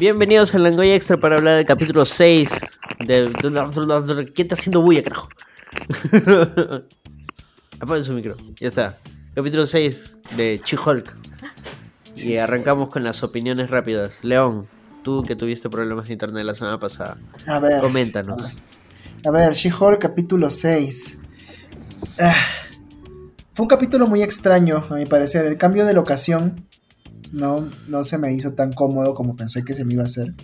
Bienvenidos al Langoy Extra para hablar del capítulo 6 de... ¿Quién está haciendo bulla, carajo? Apaga su micro, ya está. Capítulo 6 de She-Hulk. Y arrancamos con las opiniones rápidas. León, tú que tuviste problemas de internet la semana pasada. A ver. Coméntanos. A ver, She-Hulk capítulo 6. Ah, fue un capítulo muy extraño, a mi parecer. El cambio de locación no, no se me hizo tan cómodo como pensé que se me iba a hacer.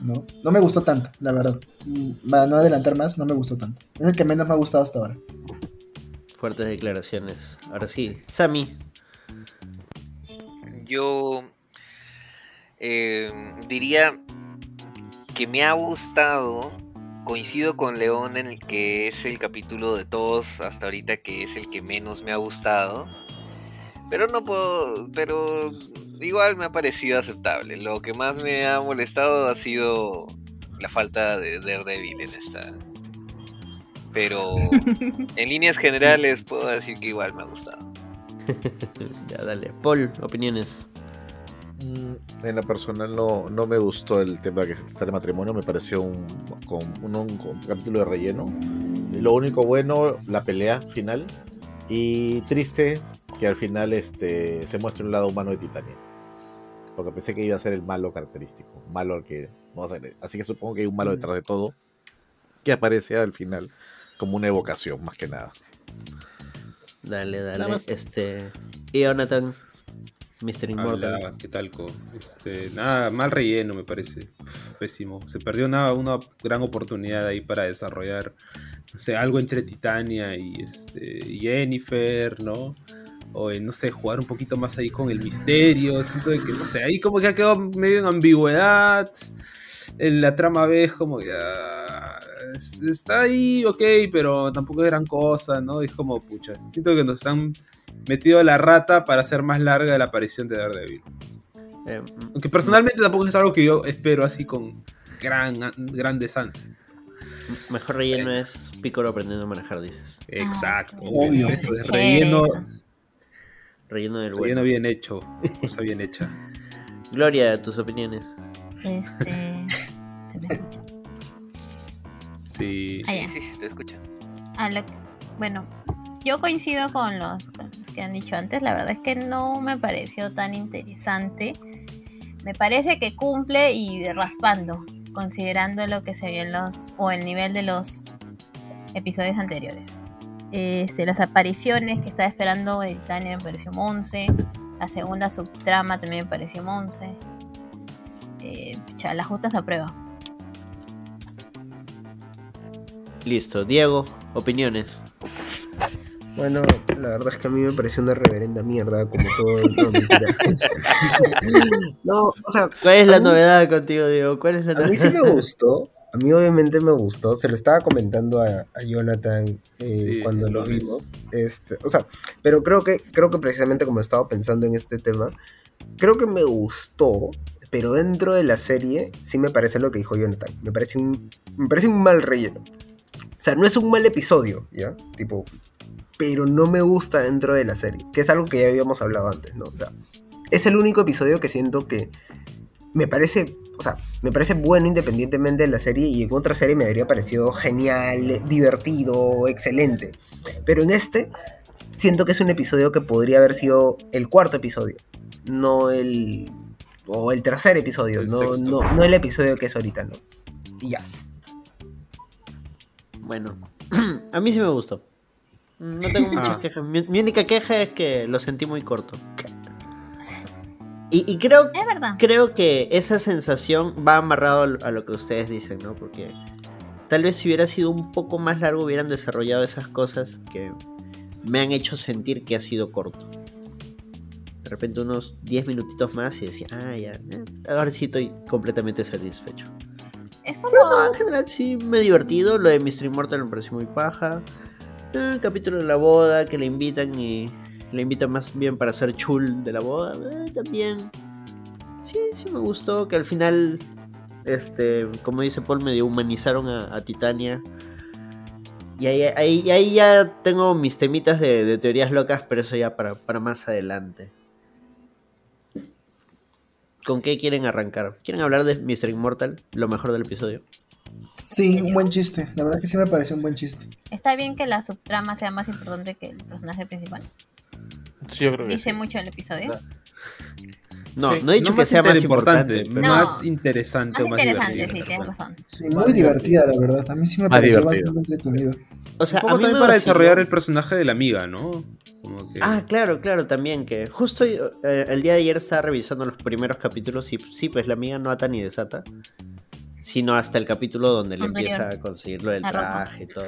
No, no me gustó tanto, la verdad. Para no adelantar más, no me gustó tanto. Es el que menos me ha gustado hasta ahora. Fuertes declaraciones. Ahora sí, Sammy. Yo eh, diría que me ha gustado. Coincido con León en el que es el capítulo de todos hasta ahorita que es el que menos me ha gustado. Pero no puedo. Pero igual me ha parecido aceptable. Lo que más me ha molestado ha sido la falta de Daredevil en esta. Pero en líneas generales puedo decir que igual me ha gustado. ya, dale. Paul, opiniones. Mm, En la personal no, no me gustó el tema que se trata de matrimonio, me pareció un, con, un, un- un capítulo de relleno. Y lo único bueno, la pelea final. Y triste que al final este, se muestre un lado humano de Titania. Porque pensé que iba a ser el malo característico. Malo al que no va a ser. Así que supongo que hay un malo detrás de todo. Que aparece al final como una evocación, más que nada. Dale, dale. Nada. Este. Y Jonathan, Mr. Immortal. Hola, ¿qué tal? Co? Este, nada, mal relleno me parece. Pésimo. Se perdió una, una gran oportunidad ahí para desarrollar, no sé, algo entre Titania y, este, y Jennifer, ¿no? O en, no sé, jugar un poquito más ahí con el misterio. Siento de que, no sé, ahí como que ha quedado medio en ambigüedad. En la trama B es como que ah, es- está ahí, ok, pero tampoco es gran cosa, ¿no? Es como, pucha, siento que nos están metido a la rata para hacer más larga la aparición de Daredevil. Eh, Aunque personalmente tampoco es algo que yo espero así con gran, grandes ansias. mejor relleno es Picoro aprendiendo a manejar, dices. Exacto. obvio. Eso es relleno, Relleno del relleno bueno. bien hecho, cosa bien hecha. Gloria, tus opiniones. Este. ¿se me escucha? Sí. Ah, Sí, ya. sí, sí, te escucho. Ah, lo- bueno, yo coincido con los, con los que han dicho antes. La verdad es que no me pareció tan interesante. Me parece que cumple y raspando, considerando lo que se vio en los. o el nivel de los episodios anteriores. Este, las apariciones que estaba esperando de Titania me pareció Monse. La segunda subtrama también me pareció Monse. Eh, pucha, las justas a prueba. Listo. Diego, opiniones. Bueno, la verdad es que a mí me pareció una reverenda mierda, como todo. No, no, o sea, ¿Cuál es la mí- novedad contigo, Diego? ¿Cuál es la A mí novedad? sí me gustó. A mí obviamente me gustó. Se lo estaba comentando a, a Jonathan eh, Sí, cuando lo vimos. Este, o sea, pero creo que, creo que precisamente como estaba pensando en este tema, creo que me gustó. Pero dentro de la serie sí me parece lo que dijo Jonathan. Me parece un, me parece un mal relleno. O sea, no es un mal episodio, ¿ya? Tipo, pero no me gusta dentro de la serie. Que es algo que ya habíamos hablado antes, ¿no? O sea, es el único episodio que siento que me parece, o sea, me parece bueno independientemente de la serie y en otra serie me habría parecido genial, divertido, excelente. Pero en este siento que es un episodio que podría haber sido el cuarto episodio, no el o el tercer episodio, El no, sexto. no, no el episodio que es ahorita, ¿no? Y ya. Bueno, a mí sí me gustó. No tengo muchas Ah. quejas. Mi, mi única queja es que lo sentí muy corto. Y, y creo, Es verdad. creo que esa sensación va amarrado a lo- que ustedes dicen, ¿no? Porque tal vez si hubiera sido un poco más largo hubieran desarrollado esas cosas que me han hecho sentir que ha sido corto. De repente unos 10 minutitos más y decía, ah, ya, eh, ahora sí estoy completamente satisfecho. Es como. Pero no, en general sí me he divertido. Lo de Mr. Immortal me pareció muy paja. Eh, El capítulo de la boda que le invitan y le invitan más bien para hacer chul de la boda. eh, también. Sí, sí me gustó. Que al final, este, como dice Paul, medio humanizaron a, a Titania. Y ahí, ahí, ahí ya tengo mis temitas de, de teorías locas, pero eso ya para, para más adelante. ¿Con qué quieren arrancar? ¿Quieren hablar de Mr. Immortal? Lo mejor del episodio. Sí, un buen chiste. La verdad que sí me pareció un buen chiste. Está bien que la subtrama sea más importante que el personaje principal. Sí, yo creo que Dice sí. mucho el episodio. No, Sí, no he dicho que sea más importante. No. Más interesante Más o más interesante, sí, tienes razón. Sí, muy divertida, la verdad. A mí sí me Más pareció divertido. bastante entretenido. O sea, a mí también me para desarrollar el personaje de la amiga, ¿no? Como que... Ah, claro, claro, también que justo eh, el día de ayer estaba revisando los primeros capítulos y sí, pues la amiga no ata ni desata, sino hasta el capítulo donde le Anterior. empieza a conseguir lo del traje y todo.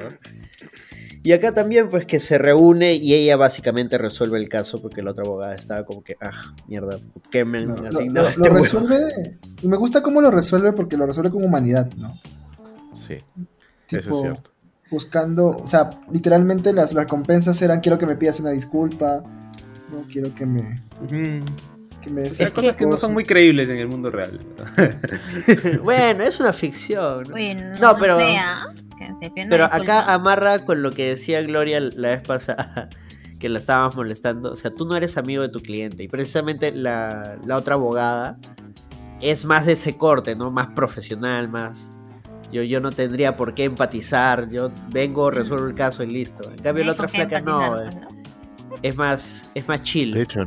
Y acá también, pues que se reúne y ella básicamente resuelve el caso porque la otra abogada estaba como que, ah, mierda, ¿por qué me han lo, asignado lo- a este lo resuelve. Y me gusta cómo lo resuelve porque lo resuelve con humanidad, ¿no? Sí, eso es Tipo, cierto. buscando. O sea, literalmente las recompensas eran: quiero que me pidas una disculpa. No quiero que me. Que me O des sea, cosas que no son muy creíbles en el mundo real. bueno, es una ficción. ¿no? Oye, no, pero- sea, Pero acá amarra con lo que decía Gloria la vez pasada, que la estábamos molestando. O sea, tú no eres amigo de tu cliente. Y precisamente la, la otra abogada es más de ese corte, ¿no? Más profesional, más... Yo, yo no tendría por qué empatizar. Yo vengo, resuelvo el caso y listo. En cambio, la otra flaca no. eh, ¿no? Es más, es más chill. De hecho,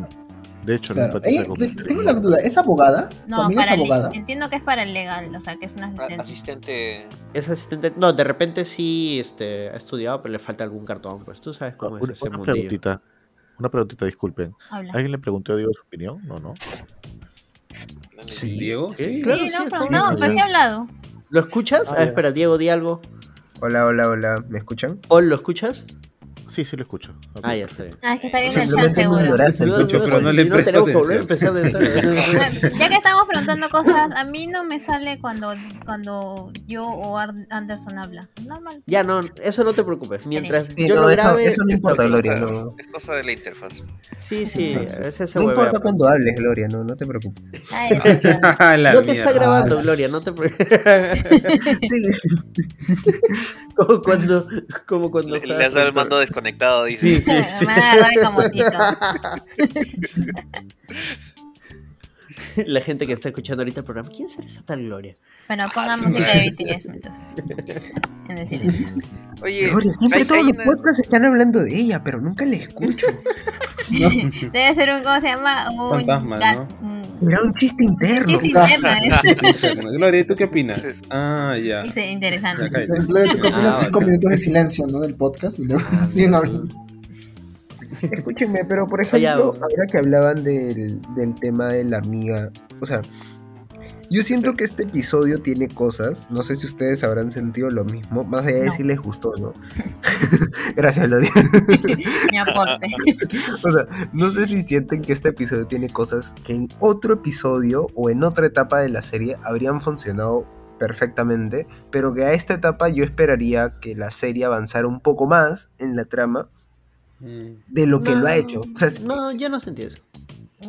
de hecho, Claro. no empatiza Ella- con- te- tengo una duda: ¿es abogada? ¿Su No, es para el- abogada? entiendo que es para el legal, o sea, que es un asistente. Asistente. Es asistente. No, de repente sí este, ha estudiado, pero le falta algún cartón. Pues tú sabes cómo una, es ese una mundillo. preguntita. Una preguntita, disculpen. Habla. ¿Alguien le preguntó a Diego su opinión? No, no. Sí. Diego, Sí, sí. claro, sí, no, es pero no, pero sí he hablado. ¿Lo escuchas? Ah, a ver, ya. espera, Diego, di algo. Hola, hola, hola. ¿Me escuchan? Paul, ¿lo escuchas? Sí, sí lo escucho. Ah, ya está bien. Ah, es que está viendo el chat. No, escucho, no, pero no le no presto atención. de cero. Ya que estamos preguntando cosas, a mí no me sale cuando, cuando yo o Ar- Anderson habla. Normal. Ya, no, eso no te preocupes. Mientras Sí, yo no, lo eso- grabe. eso no está importa, bien. Gloria. no. Es cosa de la interfaz. Sí, sí, a veces se No huevea, importa cuando hables, Gloria, no, no te preocupes. La No te está grabando, Ah. Gloria, no te preocupes. Sí. como cuando. Como cuando Le, le has dado el mando desconectado, dice. Sí, sí, sí. Me agarró de como tito. La gente que está escuchando ahorita el programa. ¿Quién será esa tal Gloria? Bueno, ponga música de BTS entonces. En el silencio. Oye, Gloria, siempre hay- todos hay los una- podcasts están hablando de ella, pero nunca le escucho. Debe ser un, ¿cómo se llama? Un Fantasma. Un Era un chiste interno. chiste interno. ¿eh? Gloria, ¿tú qué opinas? Sí. Ah, ya. Dice interesante. Ya. Gloria, tú opinas Ah, cinco minutos de silencio, ¿no? Del podcast y luego siguen hablando. Escúchenme, pero por ejemplo, ahora que hablaban del, del tema de la amiga, o sea, yo siento que este episodio tiene cosas, no sé si ustedes habrán sentido lo mismo, más allá de No. si les gustó, ¿no? Gracias, Gloria. Mi aporte. O sea, no sé si sienten que este episodio tiene cosas que en otro episodio o en otra etapa de la serie habrían funcionado perfectamente, pero que a esta etapa yo esperaría que la serie avanzara un poco más en la trama Mm. de lo que No, lo ha hecho. O sea, No, yo no sentí eso.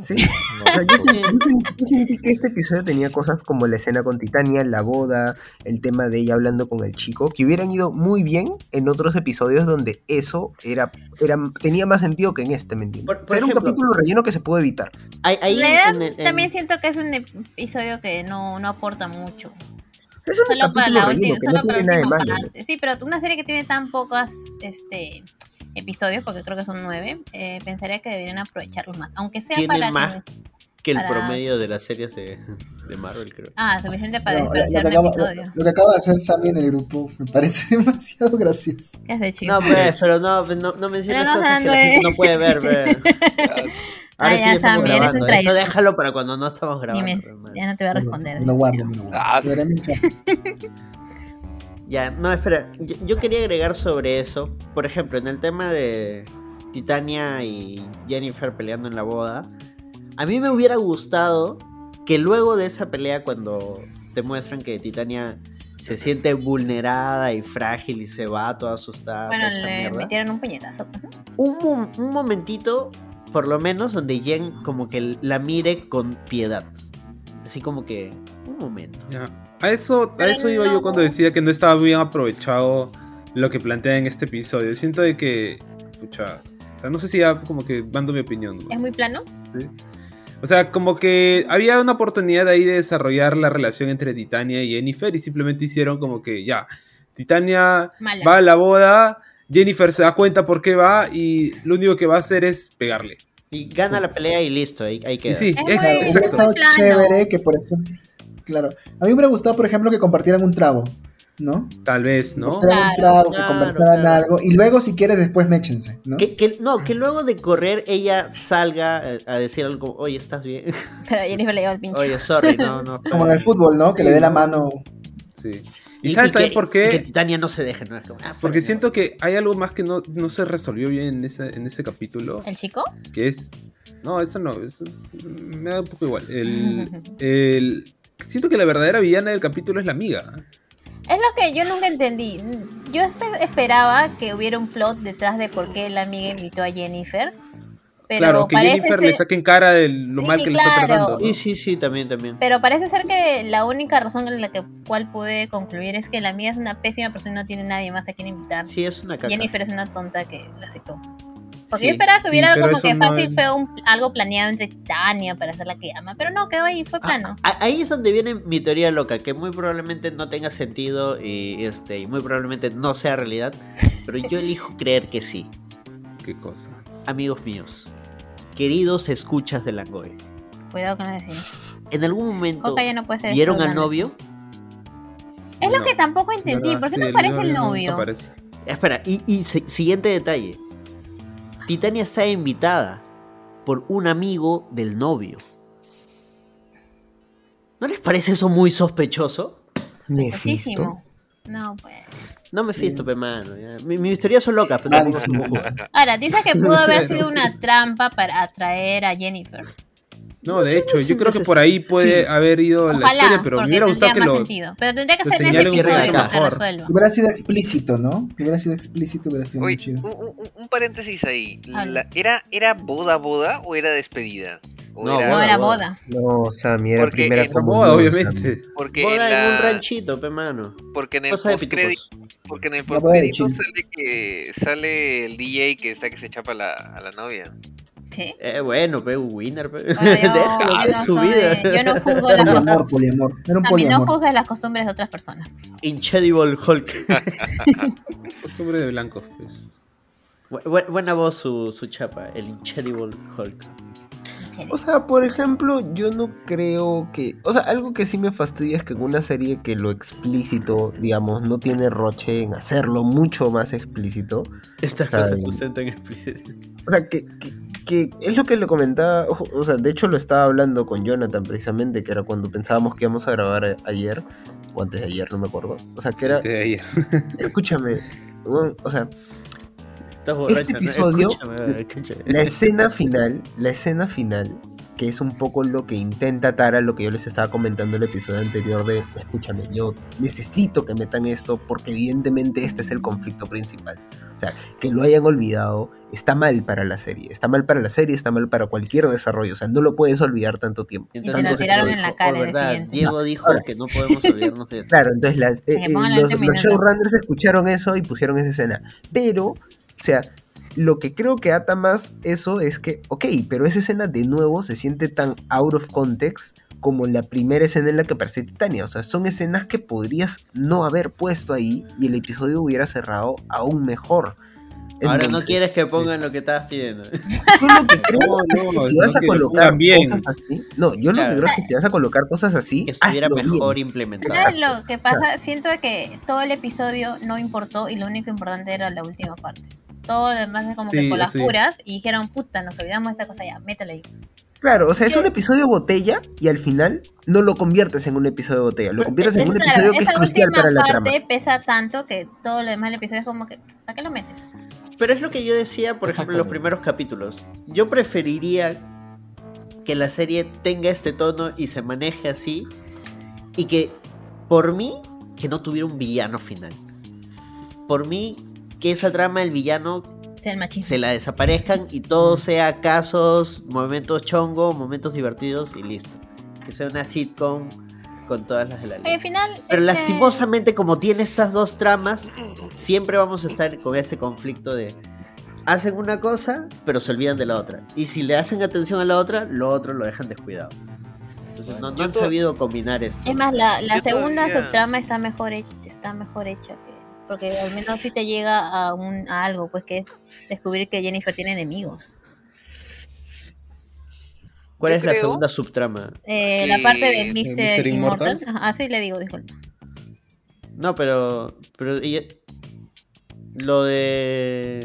Sí. No, O sea, yo, sentí, yo sentí- yo sentí que este episodio tenía cosas como la escena con Titania, la boda, el tema de ella hablando con el chico, que hubieran ido muy bien en otros episodios donde eso era, era tenía más sentido que en este, ¿me entiendes? Por- O sea, por era un capítulo relleno que se pudo evitar. Ahí, ahí La verdad, en el- en- también siento que es un episodio que no, no aporta mucho. Es un Solo para la relleno última, que solo no para tiene nada. Sí, pero una serie que tiene tan pocos este episodios, porque creo que son nueve, eh, pensaría que deberían aprovecharlos más. Aunque sea Tiene para más que- que el para- promedio de las series de, de Marvel, creo. Ah, suficiente para No, lo, desperdiciar que un acaba, episodio. lo que acaba de hacer Sammy en el grupo me parece demasiado gracioso. ¿Qué hace, chico? No, pues, pero no, pues, no, no menciones Pero no cosas que la gente no puede ver, ve. Ahora Ah, sí ya, estamos Sammy, eres un grabando. Eso déjalo para cuando no estamos grabando. Dime, ya no te voy a responder. Me lo guardo, me lo guardo. Ah, Lo Ya, no, espera. Yo, yo quería agregar sobre eso. Por ejemplo, en el tema de Titania y Jennifer peleando en la boda. A mí me hubiera gustado que luego de esa pelea, cuando te muestran que Titania se siente vulnerada y frágil y se va toda asustada. Bueno, le mierda, metieron un puñetazo. pues, ¿no? un, mom- un momentito, por lo menos, donde Jen como que la mire con piedad. Así como que, un momento. Ya. A eso, a eso iba no. yo cuando decía que no estaba bien aprovechado lo que plantea en este episodio. Siento de que, pucha, o sea, no sé si ya como que dando mi opinión. Es muy plano. ¿sí? O sea, como que había una oportunidad ahí de desarrollar la relación entre Titania y Jennifer y simplemente hicieron como que ya, Titania Mala. va a la boda, Jennifer se da cuenta por qué va y lo único que va a hacer es pegarle. Y gana la pelea y listo, ahí, ahí Y queda. sí, Es muy- ex- Hubiera es exacto. muy plano. chévere que, por ejemplo, claro, a mí me hubiera gustado, por ejemplo, que compartieran un trago, ¿no? Tal vez, ¿no? Compartieran un Claro, trago, que claro, conversaran claro. algo, y luego, si quieres, después méchense, ¿no? Que, que- no, que luego de correr ella salga eh, a decir algo oye, ¿estás bien? Pero Jennifer le lleva el pinche. Oye, sorry, no, no. Como en el fútbol, ¿no? Que le dé la mano. Sí. ¿Y, sabes también que- por y que qué? Titania no se deje, ¿no? Como, ah, Porque siento que hay algo más que no, no se resolvió bien en ese, en ese capítulo. ¿El chico? que es... No, eso no, eso me da un poco igual. El, el- siento que la verdadera villana del capítulo es la amiga. Es lo que yo nunca entendí. Yo espe- esperaba que hubiera un plot detrás de por qué la amiga invitó a Jennifer. Pero claro, que parece Jennifer ser... le saque en cara de lo Sí, mal que le está tratando. ¿no? Sí, sí, sí, también, también. Pero parece ser que la única razón en la que cual pude concluir es que la amiga es una pésima persona y no tiene nadie más a quien invitar. Sí, es una caca. Jennifer es una tonta que la aceptó. Porque Sí, yo esperaba que sí, hubiera pero como eso que no fácil es- fue un- algo planeado entre Titania para hacer la que ama. Pero no, quedó ahí, fue plano. Ah, ahí es donde viene mi teoría loca, que muy probablemente no tenga sentido y, este, y muy probablemente no sea realidad, pero yo elijo creer que sí. Qué cosa. Amigos míos, queridos escuchas de Langoy, Cuidado con lo que. ¿en algún momento Coca ya no puede ser. vieron al novio? Es lo No. que tampoco entendí. ¿Verdad? ¿Por qué Sí, no aparece el novio? aparece. Espera, y, y siguiente detalle. Titania está invitada por un amigo del novio. ¿No les parece eso muy sospechoso? Mephisto. Muchísimo. No, pues. No me fisto, pe mano. ya. Mi- Mis teorías son locas, pero justas. Ahora, dice que pudo haber sido una trampa para atraer a Jennifer. No, de sé, hecho, no yo creo que por ahí puede sí. haber ido la Ojalá, historia, pero me hubiera gustado que más lo... sentido. Pero tendría que ser en este episodio que se mejor. resuelva. Que hubiera sido explícito, ¿no? Que hubiera sido explícito, hubiera sido muy Oye, chido. un, un- un paréntesis ahí. La- ¿era, ¿Era boda boda o era despedida? ¿O No, No, era boda. boda. No, Sammy, era Porque primera en- La boda, obviamente. Porque Boda en, en un la- ranchito, pe mano. porque en el de postcrédito porque en el La de Chin. sale que sale el DJ que está que se chapa la, a la novia. ¿Qué? Eh, bueno, pe, winner, pe. Bueno, yo, yo no su vida. yo no juzgo las poliamor, poliamor. Era un A mí no juzgues las costumbres de otras personas. Incredible Hulk. Costumbre de blancos, pues. Bu- bu- buena voz su, su chapa, el Incredible Hulk. O sea, por ejemplo, yo no creo que... O sea, algo que sí me fastidia es que en una serie que lo explícito, digamos, no tiene roche en hacerlo mucho más explícito. Estas cosas sustentan explícito. O sea, que, que, que es lo que le comentaba, o sea, de hecho lo estaba hablando con Jonathan precisamente, que era cuando pensábamos que íbamos a grabar ayer, o antes de ayer, no me acuerdo. O sea, que era, De ayer. escúchame, o sea, Estás borracha, ¿no? episodio- Escúchame, escúchame. la escena final, la escena final, que es un poco lo que intenta Tara, lo que yo les estaba comentando en el episodio anterior de, escúchame, yo necesito que metan esto porque evidentemente este es el conflicto principal. O sea, que lo hayan olvidado está mal para la serie, está mal para la serie, está mal para cualquier desarrollo, o sea, no lo puedes olvidar tanto tiempo. te lo Entonces, tiraron en la cara "Oh, en el verdad, siguiente". Diego dijo Ahora- que no podemos olvidarnos de esto. Claro, entonces las, eh, eh, los, los showrunners escucharon eso y pusieron esa escena. Pero, o sea, lo que creo que ata más eso es que, ok, pero esa escena de nuevo se siente tan out of context como la primera escena en la que aparece Titania. O sea, son escenas que podrías no haber puesto ahí y el episodio hubiera cerrado aún mejor. Ahora no Entonces, quieres que pongan lo que estabas pidiendo. yo lo que creo No, es no, que si vas a que lo colocar bien. cosas así, no, yo lo Claro. que creo es que si vas a colocar cosas así, Que estuviera hazlo bien. mejor implementado. ¿Sabes lo que pasa? Siento que todo el episodio no importó y lo único importante era la última parte. Todo lo demás es como que Sí, por las sí. puras y dijeron, puta, nos olvidamos de esta cosa ya, métela ahí. Claro, o sea, es un episodio botella y al final no lo conviertes en un episodio botella, lo Pero conviertes en Es un claro, episodio que es esa crucial última para la parte trama. pesa tanto que todo lo demás del episodio es como que, ¿para qué lo metes? Pero es lo que yo decía, por ejemplo, en los primeros capítulos. Yo preferiría que la serie tenga este tono y se maneje así. Y que, por mí, que no tuviera un villano final. Por mí, que esa trama del villano Sea el machismo. se la desaparezcan y todo sea casos, momentos chongo, momentos divertidos y listo. Que sea una sitcom con todas las de la ley. Al final. Pero este, lastimosamente, como tiene estas dos tramas, siempre vamos a estar con este conflicto de hacen una cosa, pero se olvidan de la otra. Y si le hacen atención a la otra, lo otro lo dejan descuidado. Entonces, no, han sabido combinar esto. Es más, la, segunda todavía- subtrama está mejor, está mejor hecha que. Porque al menos sí te llega a, un, a algo, pues que es descubrir que Jennifer tiene enemigos. ¿Cuál yo es la segunda subtrama? Eh, La parte de Mr. Immortal. Ajá, así le digo, disculpa. No, pero. pero ella- lo de.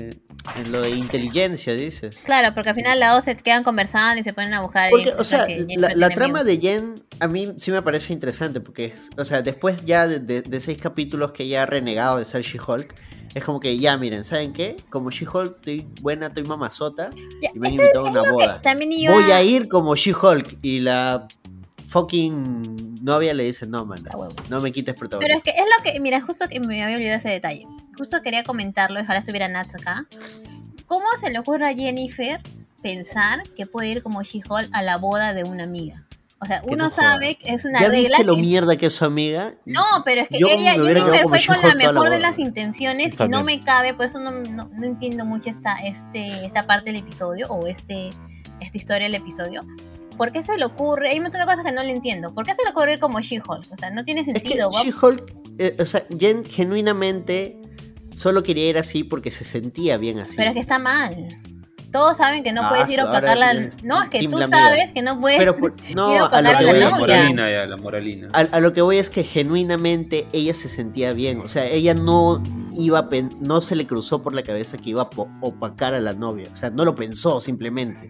Lo de inteligencia, dices. Claro, porque al final las dos se quedan conversando y se ponen a buscar. Porque, o sea, que la, trama de Jen a mí sí me parece interesante porque, es- o sea, después ya de, de- de seis capítulos que ya ha renegado de ser She-Hulk, es como que ya, miren, ¿saben qué? Como She-Hulk estoy buena, estoy mamazota Ya, y me han invitado a una boda. Iba. Voy a ir como She-Hulk y la fucking novia le dice, no, man, no me quites Pero protagonismo. es que es lo que, mira, justo que me había olvidado ese detalle. Justo quería comentarlo, ojalá estuviera Nats acá. ¿Cómo se le ocurre a Jennifer pensar que puede ir como She-Hulk a la boda de una amiga? O sea, uno no sabe que es una ¿Ya regla viste lo que- mierda que es su amiga? No, pero es que Yo ella, Jennifer fue con la toda la mejor de las intenciones y no me cabe, por eso no, no, no entiendo mucho esta, este, esta parte del episodio o este, esta historia del episodio. ¿Por qué se le ocurre? Hay un montón de cosas que no le entiendo. ¿Por qué se le ocurre ir como She-Hulk? O sea, no tiene Es que sentido. She-Hulk, eh, o sea, Jen genuinamente solo quería ir así porque se sentía bien así. Pero es que está mal. Todos saben que no Ah, puedes ir a opacarla. eres No, es que tú la sabes que no puedes. Pero por- no, ir a a lo opacar que a voy la la moralina ya, la moralina. a, a lo que voy es que genuinamente ella se sentía bien. O sea, ella no iba a pen- no se le cruzó por la cabeza que iba a opacar a la novia. O sea, no lo pensó simplemente.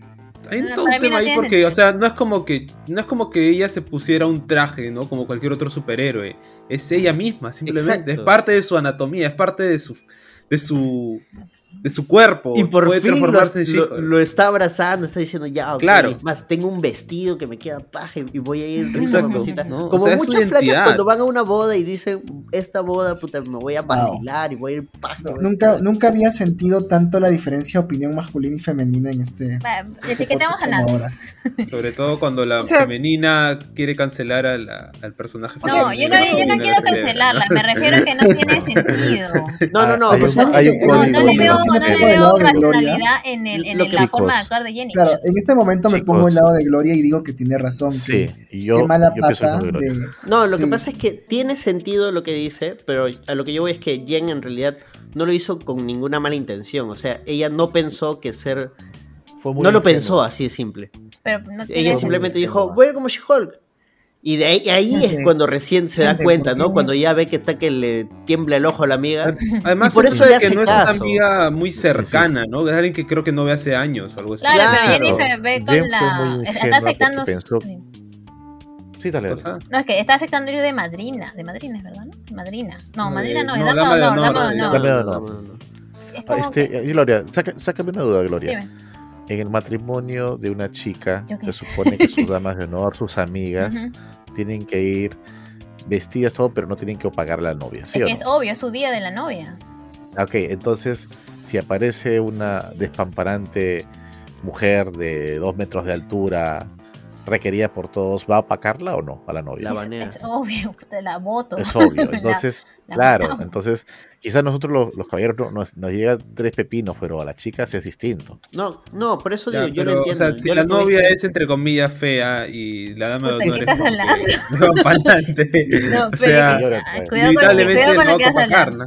Hay No, todo un tema no ahí porque, o sea, no es como que no es como que ella se pusiera un traje, ¿no? Como cualquier otro superhéroe. Es ella misma, simplemente. Exacto. Es parte de su anatomía, es parte de su de su de su cuerpo. Y por Puede fin lo, transformarse en lo- She-Hulk. lo está abrazando, está diciendo ya, ok, Claro. Más tengo un vestido que me queda paja y voy a ir Exacto, mamacita. ¿no? O Como sea, muchas flacas cuando van a una boda y dicen esta boda, puta, me voy a vacilar y voy a ir paja. No, a- nunca, nunca había sentido tanto la diferencia de opinión masculina y femenina en este. Va, Etiquetemos a podcast Nats. como ahora. Sobre todo cuando la O sea- femenina quiere cancelar a la- al personaje No, femenino. yo no, yo no quiero cancelarla, ¿no? me refiero a que no tiene sentido. No, no, no, Hay pues un- es que- hay un no, No, le veo, no pongo le veo racionalidad en, el, en Lo el- que la forma de actuar de Jenny. Claro, en este momento me pongo el lado de Gloria y digo que tiene razón. Sí, que- y yo, qué mala yo pata de. No, lo que pasa es que tiene sentido lo que dice, pero a lo que yo voy es que Jen en realidad no lo hizo con ninguna mala intención. O sea, ella no pensó que ser. Fue muy No lo pensó así de simple. Pero no tiene Ella simplemente dijo, voy como She-Hulk. Y de ahí, ahí es cuando recién se da cuenta, ¿por ¿no? Cuando ya ve que está que le tiembla el ojo a la amiga. Además, Y por eso le que no es una amiga muy cercana, ¿no? Es alguien que creo que no ve hace años, algo así. Claro, Claro. pero Jennifer ve con la. Está aceptando. pensó- sí. Dale, dale. No, es que está aceptando ir de madrina. De madrina es verdad, ¿no? Madrina. No, Eh, madrina no, es no, dama dama de honor, dama de. Es Este, que- eh, Gloria, saca- sácame una duda, Gloria. Dime. En el matrimonio de una chica, se supone que sus damas de honor, sus amigas, tienen que ir vestidas todo, pero no tienen que pagar a la novia, ¿sí es o que no? es obvio, es su día de la novia. Ok, entonces, si aparece una despamparante mujer de dos metros de altura, requerida por todos, ¿va a opacarla o no a la novia? La Es, banea. es obvio, te la voto. Es obvio. La- Entonces, la claro, matamos. entonces, quizás nosotros los, los caballeros no- nos, nos llega tres pepinos, pero a las chicas es distinto. No, no, por eso Ya, digo, yo pero, lo entiendo. O sea, si Yo la novia que- es entre comillas fea y la dama de Puta, honor ¿qué es como estás que no va para adelante. No, o pero sea, que- ah, cuidado con, lo que- inevitablemente cuidado con no va a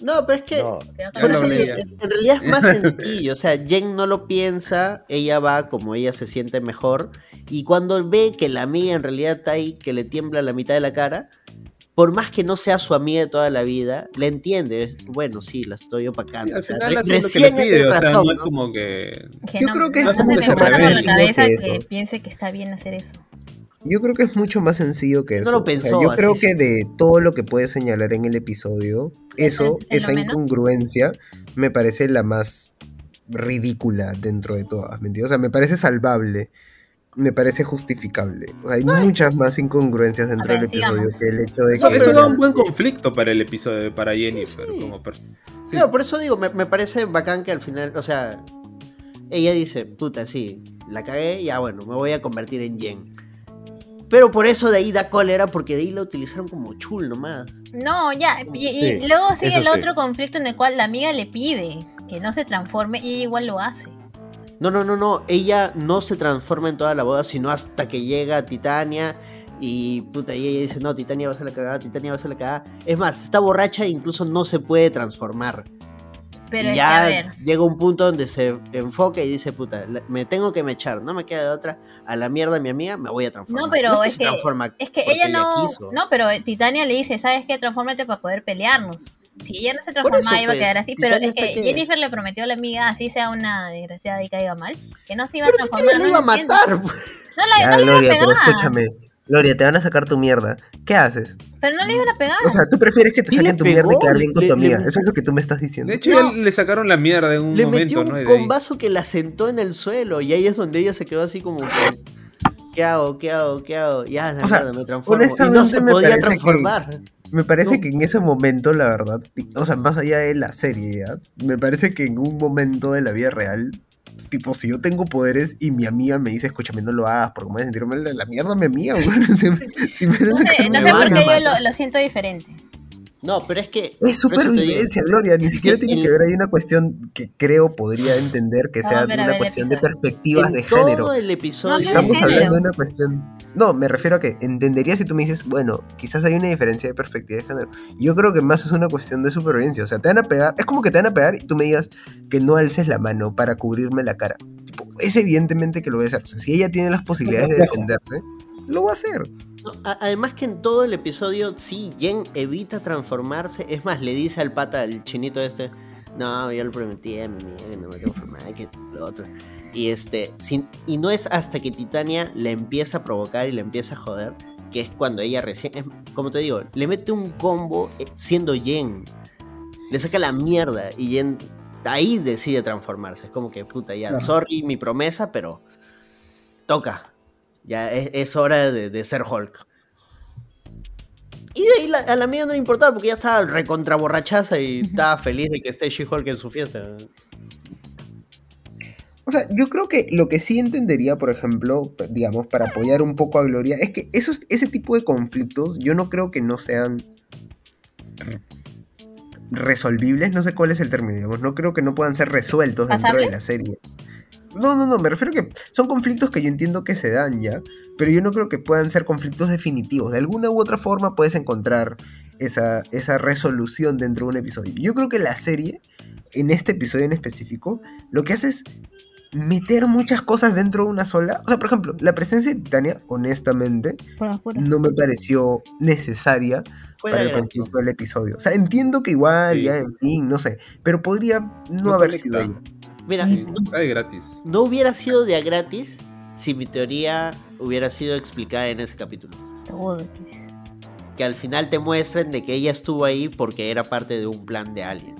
¿no? Pero es que. No, Por eso en en realidad es más sencillo. O sea, Jen no lo piensa, ella va como ella se siente mejor. Y cuando ve que la amiga en realidad está ahí, que le tiembla la mitad de la cara, por más que no sea su amiga de toda la vida, le entiende. Bueno, sí, la estoy Sí, opacando. al O sea, final lo que le pide, o sea, razón, no es ¿no? como que... Que Yo no, creo que es no se como me que se pasa por la revela, cabeza que que eso. piense que está bien hacer eso. Yo creo que es mucho más sencillo que No eso. lo O sea, pensó yo así, creo sí. que de todo lo que puede señalar en el episodio, eso, ¿Es- es lo esa menos? incongruencia, me parece la más ridícula dentro de todas, ¿me entiendes? O sea, me parece salvable, me parece justificable. Hay muchas más incongruencias dentro ver, del episodio sigamos. que el hecho de Eso, que... eso da un buen conflicto para el episodio, para Jennifer. sí. Como per- sí. Por eso digo, me, me parece bacán que al final, o sea, ella dice, puta, sí, la cagué, ya bueno, me voy a convertir en Jen. Pero por eso de ahí da cólera, porque de ahí la utilizaron como chul nomás. No, ya. Y, y luego sigue el sí. otro conflicto en el cual la amiga le pide que no se transforme y ella igual lo hace. No, no, no, no. Ella no se transforma en toda la boda, sino hasta que llega Titania. Y puta, y ella dice, no, Titania va a ser la cagada, Titania va a ser la cagada. Es más, está borracha e incluso no se puede transformar. Pero y es que, ya a ver, llega un punto donde se enfoca y dice, puta, me tengo que mechar, no me queda de otra. A la mierda mi amiga, me voy a transformar. No, pero es se que- transforma es que ella no, no, pero Titania le dice, ¿sabes qué? Transfórmate para poder pelearnos. Si ella no se transformaba, eso, iba a pues, quedar así. Pero es que, Jennifer le prometió a la amiga, así sea una desgraciada y caiga mal, que no se iba Pero a transformar. le iba a no matar. pues. No la, Ya, no le iba a Gloria, pero pegar. escúchame. Gloria, te van a sacar tu mierda. ¿Qué haces? Pero no le iban a pegar. O sea, tú prefieres que te Sí saquen le tu mierda y quedar bien con le- tu amiga. le- Eso es lo que tú me estás diciendo. De hecho, No. ya le sacaron la mierda en un Le momento, metió ¿no? un combazo que la sentó en el suelo. Y ahí es donde ella se quedó así como que, ¿Qué hago? ¿Qué hago? ¿Qué hago? Ya, la O sea, mierda, me transformo. Y no se me podía que- transformar. Me parece No. que en ese momento, la verdad, o sea, más allá de la serie, ¿ya? me parece que en un momento de la vida real, tipo, si yo tengo poderes y mi amiga me dice, escúchame, no lo hagas, porque me voy a sentir mal, la mierda me mía, güey. Si, si me No sé, no mi sé por qué yo lo, lo siento diferente. No, pero es que. Es supervivencia, Gloria. Ni siquiera tiene en- que ver. Hay una cuestión que creo podría entender que sea una ver, cuestión de perspectivas en de todo género. el episodio. No, ¿qué Estamos género? hablando de una cuestión. No, me refiero a que entendería si tú me dices, bueno, quizás hay una diferencia de perspectiva de género. Yo creo que más es una cuestión de supervivencia. O sea, te van a pegar. Es como que te van a pegar y tú me digas que no alces la mano para cubrirme la cara. Tipo, es evidentemente que lo voy a hacer. O sea, si ella tiene las posibilidades de defenderse, lo va a hacer. No, además que en todo el episodio, sí, Jen evita transformarse. Es más, le dice al pata, al chinito este, no, yo le prometí a mi amiga que no me transformara, que es lo otro. Y este, sin- y no es hasta que Titania le empieza a provocar y le empieza a joder, que es cuando ella recién, es- como te digo, le mete un combo eh, siendo Jen. Le saca la mierda y Jen ahí decide transformarse. Es como que, puta, ya, Claro. sorry mi promesa, pero toca. Ya es, es hora de, de ser Hulk. Y de ahí la- a la mía no le importaba porque ya estaba recontra borrachaza y estaba feliz de que esté She-Hulk en su fiesta. O sea, yo creo que lo que sí entendería, por ejemplo, digamos, para apoyar un poco a Gloria, es que esos, ese tipo de conflictos yo no creo que no sean resolvibles, no sé cuál es el término, digamos, no creo que no puedan ser resueltos dentro de la serie. No, no, no, me refiero a que son conflictos que yo entiendo que se dan ya, pero yo no creo que puedan ser conflictos definitivos. De alguna u otra forma puedes encontrar esa, esa resolución dentro de un episodio. Yo creo que la serie, en este episodio en específico, lo que hace es meter muchas cosas dentro de una sola. O sea, por ejemplo, la presencia de Titania, honestamente, no me pareció necesaria para el conflicto del episodio. O sea, entiendo que igual, Sí. ya, en fin, no sé, pero podría no, No haber conecta. sido ella. Mira, de gratis. no hubiera sido de a gratis si mi teoría hubiera sido explicada en ese capítulo. Todo. Que al final te muestren de que ella estuvo ahí porque era parte de un plan de alguien.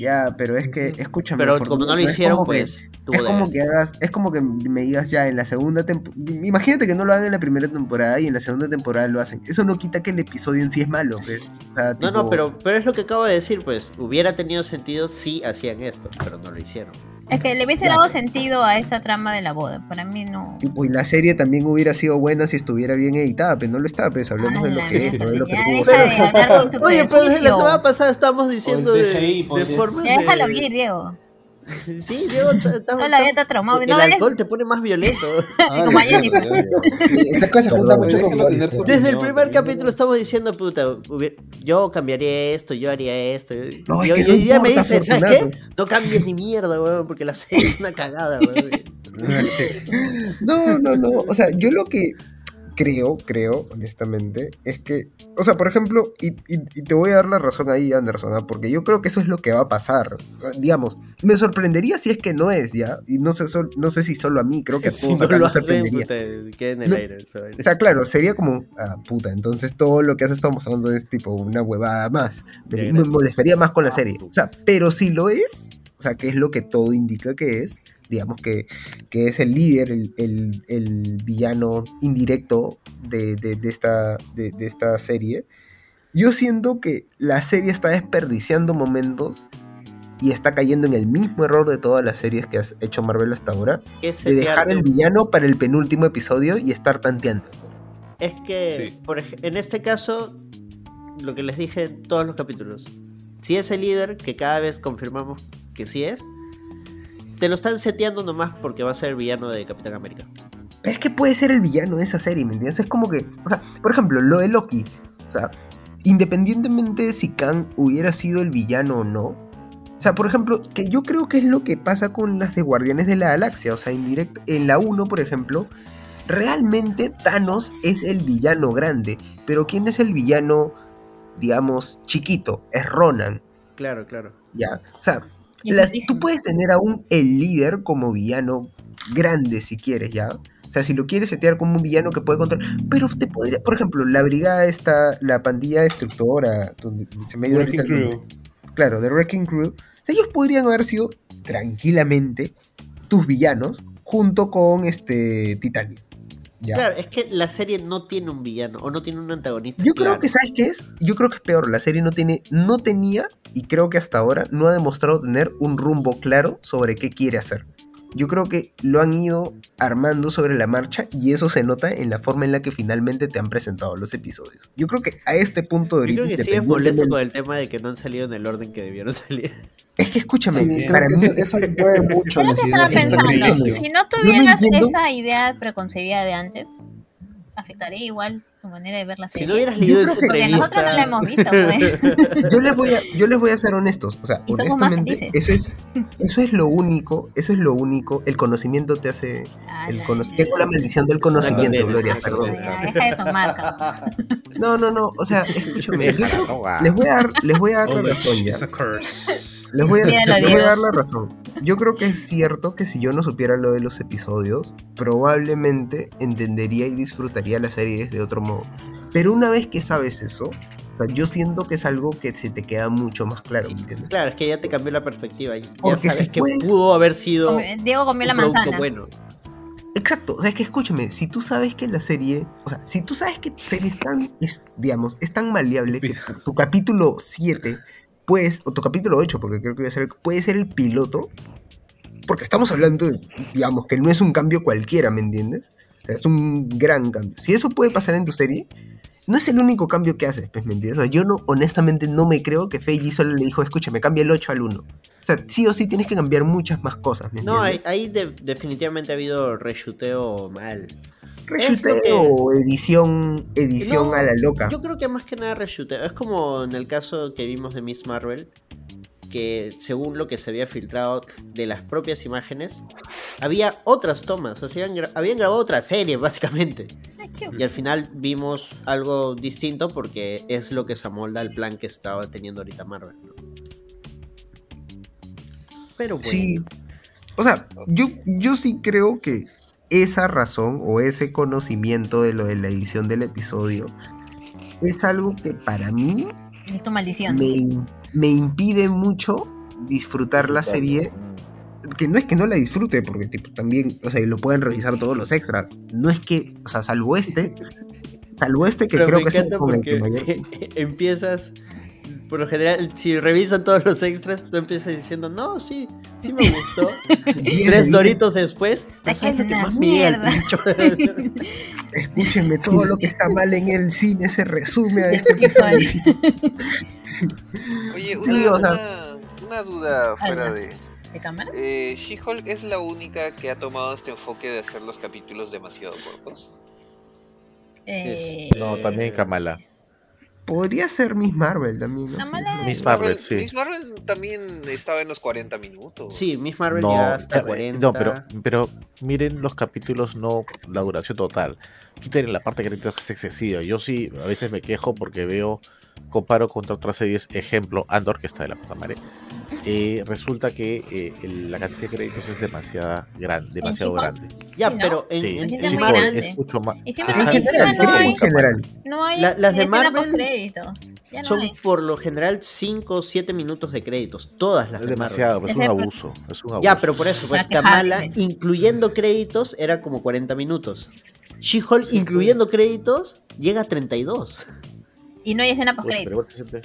Ya, pero es que, escúchame. Pero como no lo hicieron, que- pues Es como que hagas, es como que me digas ya en la segunda temporada. Imagínate que no lo hagan en la primera temporada y en la segunda temporada lo hacen. Eso no quita que el episodio en sí es malo, ¿ves? O sea, No, no, pero, pero es lo que acabo de decir, pues hubiera tenido sentido si hacían esto, pero no lo hicieron. Es que le hubiese dado sentido a esa trama de la boda. Para mí no. Tipo, y la serie también hubiera sido buena si estuviera bien editada, pero no lo está, pues hablemos de lo Ah, que es, no de lo que ya pudo deja ser. de hablar con tu Oye, pero desde la semana pasada estamos diciendo el de, pues, formas Ya déjalo de- ir, Diego. Sí, Diego, la está traumado. el alcohol te pone más violento. Ah, Como ya, ayer, ya, ya, ya. Sí, Esta cosa se junta Perdón, mucho con tener Desde el primer capítulo estamos diciendo, puta, yo cambiaría esto, yo haría esto. No, y hoy día me importa, dice, ¿sabes qué? No cambies ni mierda, weón, porque la serie es una cagada, weón. No, no, no. O sea, yo lo que creo, creo, honestamente, es que, o sea, por ejemplo, y, y- y te voy a dar la razón ahí, Anderson, ¿ah? porque yo creo que eso es lo que va a pasar. Digamos, me sorprendería si es que no es, ¿ya? Y no sé, no sé si solo a mí, creo que a todos Si no acá lo nos hacen, sorprendería. puta, queda en el No. aire. esa vaina. O sea, claro, sería como, ah, puta, entonces todo lo que has estado mostrando es tipo una huevada más. Me, me molestaría más con la serie. O sea, pero si lo es, o sea, que es lo que todo indica que es, digamos que, que es el líder, el, el- el villano indirecto de, de- de esta, de, de esta serie, yo siento que la serie está desperdiciando momentos y está cayendo en el mismo error de todas las series que has hecho Marvel hasta ahora, Que de dejar el villano para el penúltimo episodio y estar tanteando. Es que, Sí. por ej- en este caso, lo que les dije en todos los capítulos, si es el líder, que cada vez confirmamos que sí es, te lo están seteando nomás porque va a ser el villano de Capitán América. Pero es que puede ser el villano de esa serie, ¿me entiendes? Es como que, o sea, por ejemplo, lo de Loki. O sea, independientemente de si Kang hubiera sido el villano o no. O sea, por ejemplo, que yo creo que es lo que pasa con las de Guardianes de la Galaxia. O sea, en, direct- en la 1, por ejemplo, realmente Thanos es el villano grande. Pero ¿quién es el villano, digamos, chiquito? Es Ronan. Claro, claro. ¿Ya? O sea, las- tú puedes tener aún el líder como villano grande si quieres, ¿ya? O sea, si lo quieres setear como un villano que puede controlar. Pero te podría, por ejemplo, la brigada esta, la pandilla destructora, donde se me ahorita el. Claro, The Wrecking Crew. O sea, ellos podrían haber sido tranquilamente tus villanos junto con este Titanic. ¿ya? Claro, es que la serie no tiene un villano o no tiene un antagonista. Yo creo que, ¿sabes qué es? Yo creo que es peor. La serie no tiene, no tenía, y creo que hasta ahora no ha demostrado tener un rumbo claro sobre qué quiere hacer. Yo creo que lo han ido armando sobre la marcha y eso se nota en la forma en la que finalmente te han presentado los episodios. Yo creo que a este punto de Yo creo ahorita, que sigues molesto con el tema de que no han salido en el orden que debieron salir. Es que escúchame, Sí, para mí, eso, eso le mueve mucho Yo estaba pensando, si no no tuvieras entiendo- esa idea preconcebida de antes, afectaría igual tu manera de ver la Si serie. no hubieras Yo leído esa entrevista. nosotros no la hemos visto, pues. yo les voy a, yo les voy a ser honestos, o sea, Y honestamente, eso es, eso es lo único, eso es lo único, el conocimiento te hace, el cono- tengo la maldición del conocimiento, condena, Gloria, es una perdón. Deja de tomar. No, no, no, o sea, escúchame, no les voy a dar, les voy a dar la razón ya. Les voy, a, les voy a dar la razón. Yo creo que es cierto que si yo no supiera lo de los episodios, probablemente entendería y disfrutaría la serie de otro modo. Pero una vez que sabes eso, o sea, yo siento que es algo que se te queda mucho más claro, Sí, ¿me entiendes? Claro, es que ya te cambió la perspectiva. Ya Porque sabes si que puedes- pudo haber sido Diego comió la manzana. bueno. Exacto, o sea, es que escúchame, si tú sabes que la serie, o sea, si tú sabes que tu serie es tan, es, digamos, es tan maleable que tu, tu capítulo 7, pues, o tu capítulo 8, porque creo que va a ser, el- puede ser el piloto, porque estamos hablando, de, digamos, que no es un cambio cualquiera, ¿me entiendes? Es un gran cambio. Si eso puede pasar en tu serie, no es el único cambio que haces, pues, ¿me entiendes? O sea, yo no, honestamente, no me creo que Feiji solo le dijo, escúchame, cambia el 8 al 1. O sea, sí o sí tienes que cambiar muchas más cosas, ¿me No, ahí, ahí de- definitivamente ha habido reshuteo mal. Reshuteo que- o edición, edición No, a la loca. Yo creo que más que nada reshuteo. Es como en el caso que vimos de Miss Marvel, que según lo que se había filtrado de las propias imágenes, había otras tomas. O sea, habían, gra- habían grabado otra serie, básicamente. Qué- Y al final vimos algo distinto porque es lo que se amolda al plan que estaba teniendo ahorita Marvel. ¿no? Pero bueno. Sí. O sea, yo, yo sí creo que esa razón o ese conocimiento de lo de la edición del episodio es algo que para mí Es tu maldición. me, me impide mucho disfrutar la serie. Que no es que no la disfrute, porque tipo, también, o sea, lo pueden revisar todos los extras. No es que, o sea, salvo este, salvo este que Pero creo que es el porque mayor- empiezas, por lo general, si revisan todos los extras, tú empiezas diciendo, no, sí, sí me gustó. De Tres doritos después, Ay, ¿sabes lo es que más mierda. Escúchenme, todo lo que está mal en el cine se resume a este Visual. episodio. Oye, una, Sí, o sea- una- una duda fuera de... ¿De cámara? Eh, ¿She-Hulk es la única que ha tomado este enfoque de hacer los capítulos demasiado cortos? Eh, No, también Kamala. Podría ser Miss Marvel también. ¿no? Kamala-. Miss Marvel, sí. Miss Marvel también estaba en los 40 minutos. Sí, Miss Marvel No, llega hasta eh, 40. no pero, pero miren los capítulos, no la duración total. Quiten la parte que es excesiva. Yo sí, a veces me quejo porque veo, comparo contra otras series, ejemplo, Andor, que está de la puta madre. eh, resulta que eh, el- la cantidad de créditos es demasiada gran, demasiado grande. Ya, Sí, ¿no? pero en, Sí, en- en es She-Hulk Marvel, grande. es mucho más. Está En encima general, no hay- en general. No hay La- las de Marvel no son hay. por lo general 5 o 7 minutos de créditos. Todas las Es de demasiado, Marvel. es un abuso. Es un abuso. Ya, pero por eso, pues. Kamala, incluyendo créditos, era como 40 minutos. She-Hulk, incluyendo créditos, llega a 32. Y no hay escena se siente-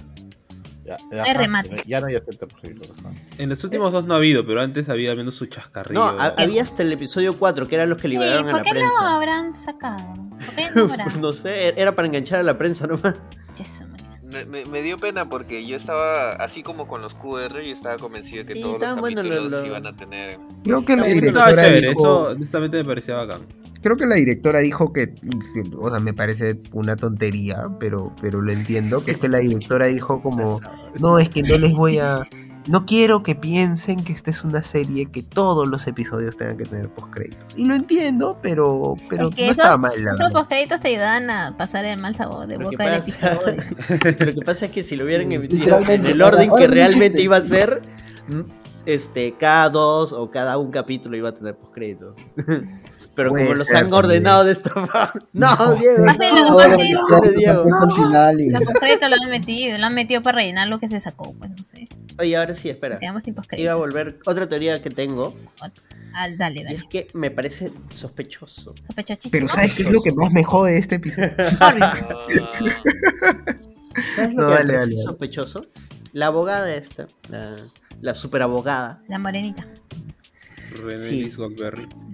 Ya, hay ajá, remate. Ya no hay 70%. ajá. En los últimos dos no ha habido, pero antes había al menos su chascarrillo. No, ha- había hasta el episodio 4, que eran los que Sí, liberaron a ¿por la qué no prensa. habrán sacado? ¿Por qué no habrán? no sé, era para enganchar a la prensa nomás. No me, me- me dio pena porque yo estaba, así como con los QR, yo estaba convencido de que Sí, todos los capítulos los- los- iban a tener... Creo que la Estaba directora chévere, dijo, eso honestamente me parecía bacán. creo que la directora dijo que, que- o sea, me parece una tontería, pero, pero lo entiendo, que es que la directora dijo como, no, es que no les voy a, no quiero que piensen que esta es una serie que todos los episodios tengan que tener postcréditos. Y lo entiendo, pero, pero Es que no eso- estaba mal, la Esos postcréditos te ayudan a pasar el mal sabor de Lo boca del pasa, episodio. lo que pasa es que si lo hubieran Sí, emitido en el orden que realmente iba a ser, mm, este, cada dos o cada un capítulo iba a tener postcrédito. Pero Puede como los ser han también. ordenado de esta forma. No, Diego. Fácil, no, lo no, y lo han metido, lo han metido para rellenar lo que se sacó, pues no sé. Oye, ahora sí, espera. Quedamos sin. Iba a volver otra teoría que tengo. Ah, dale, Y dale. es que me parece sospechoso. Sospechochísimo. Pero ¿sabes qué es lo que más me jode de este episodio? ¿Sabes lo No, que dale, me parece dale. sospechoso? La abogada esta, la, la superabogada. La morenita. René Sí.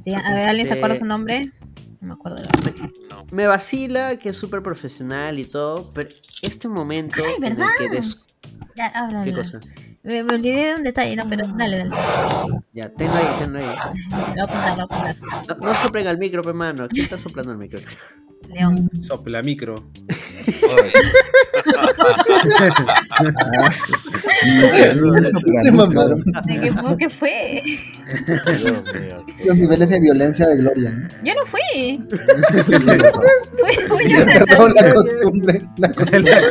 Diga, A ver, ¿alguien se acuerda Este- su nombre? No me acuerdo. de la- no. Me vacila que es súper profesional y todo, pero este momento Ay, en el ¿verdad? que des- Ya, habla, ¿Qué cosa? Me, me olvidé de un detalle, no, pero dale, dale. Ya, tenlo ahí, tenlo ahí. Lo voy a apuntar, lo voy a apuntar. No, no soplen al micro, pe mano. ¿Quién está soplando al micro? León. Sopla micro. ¿De qué fue? ¿Qué fue? Dios mío. Los niveles de violencia de Gloria. ¿no? Yo no fui. Fui, fui yo. Perdón, la costumbre. La costumbre.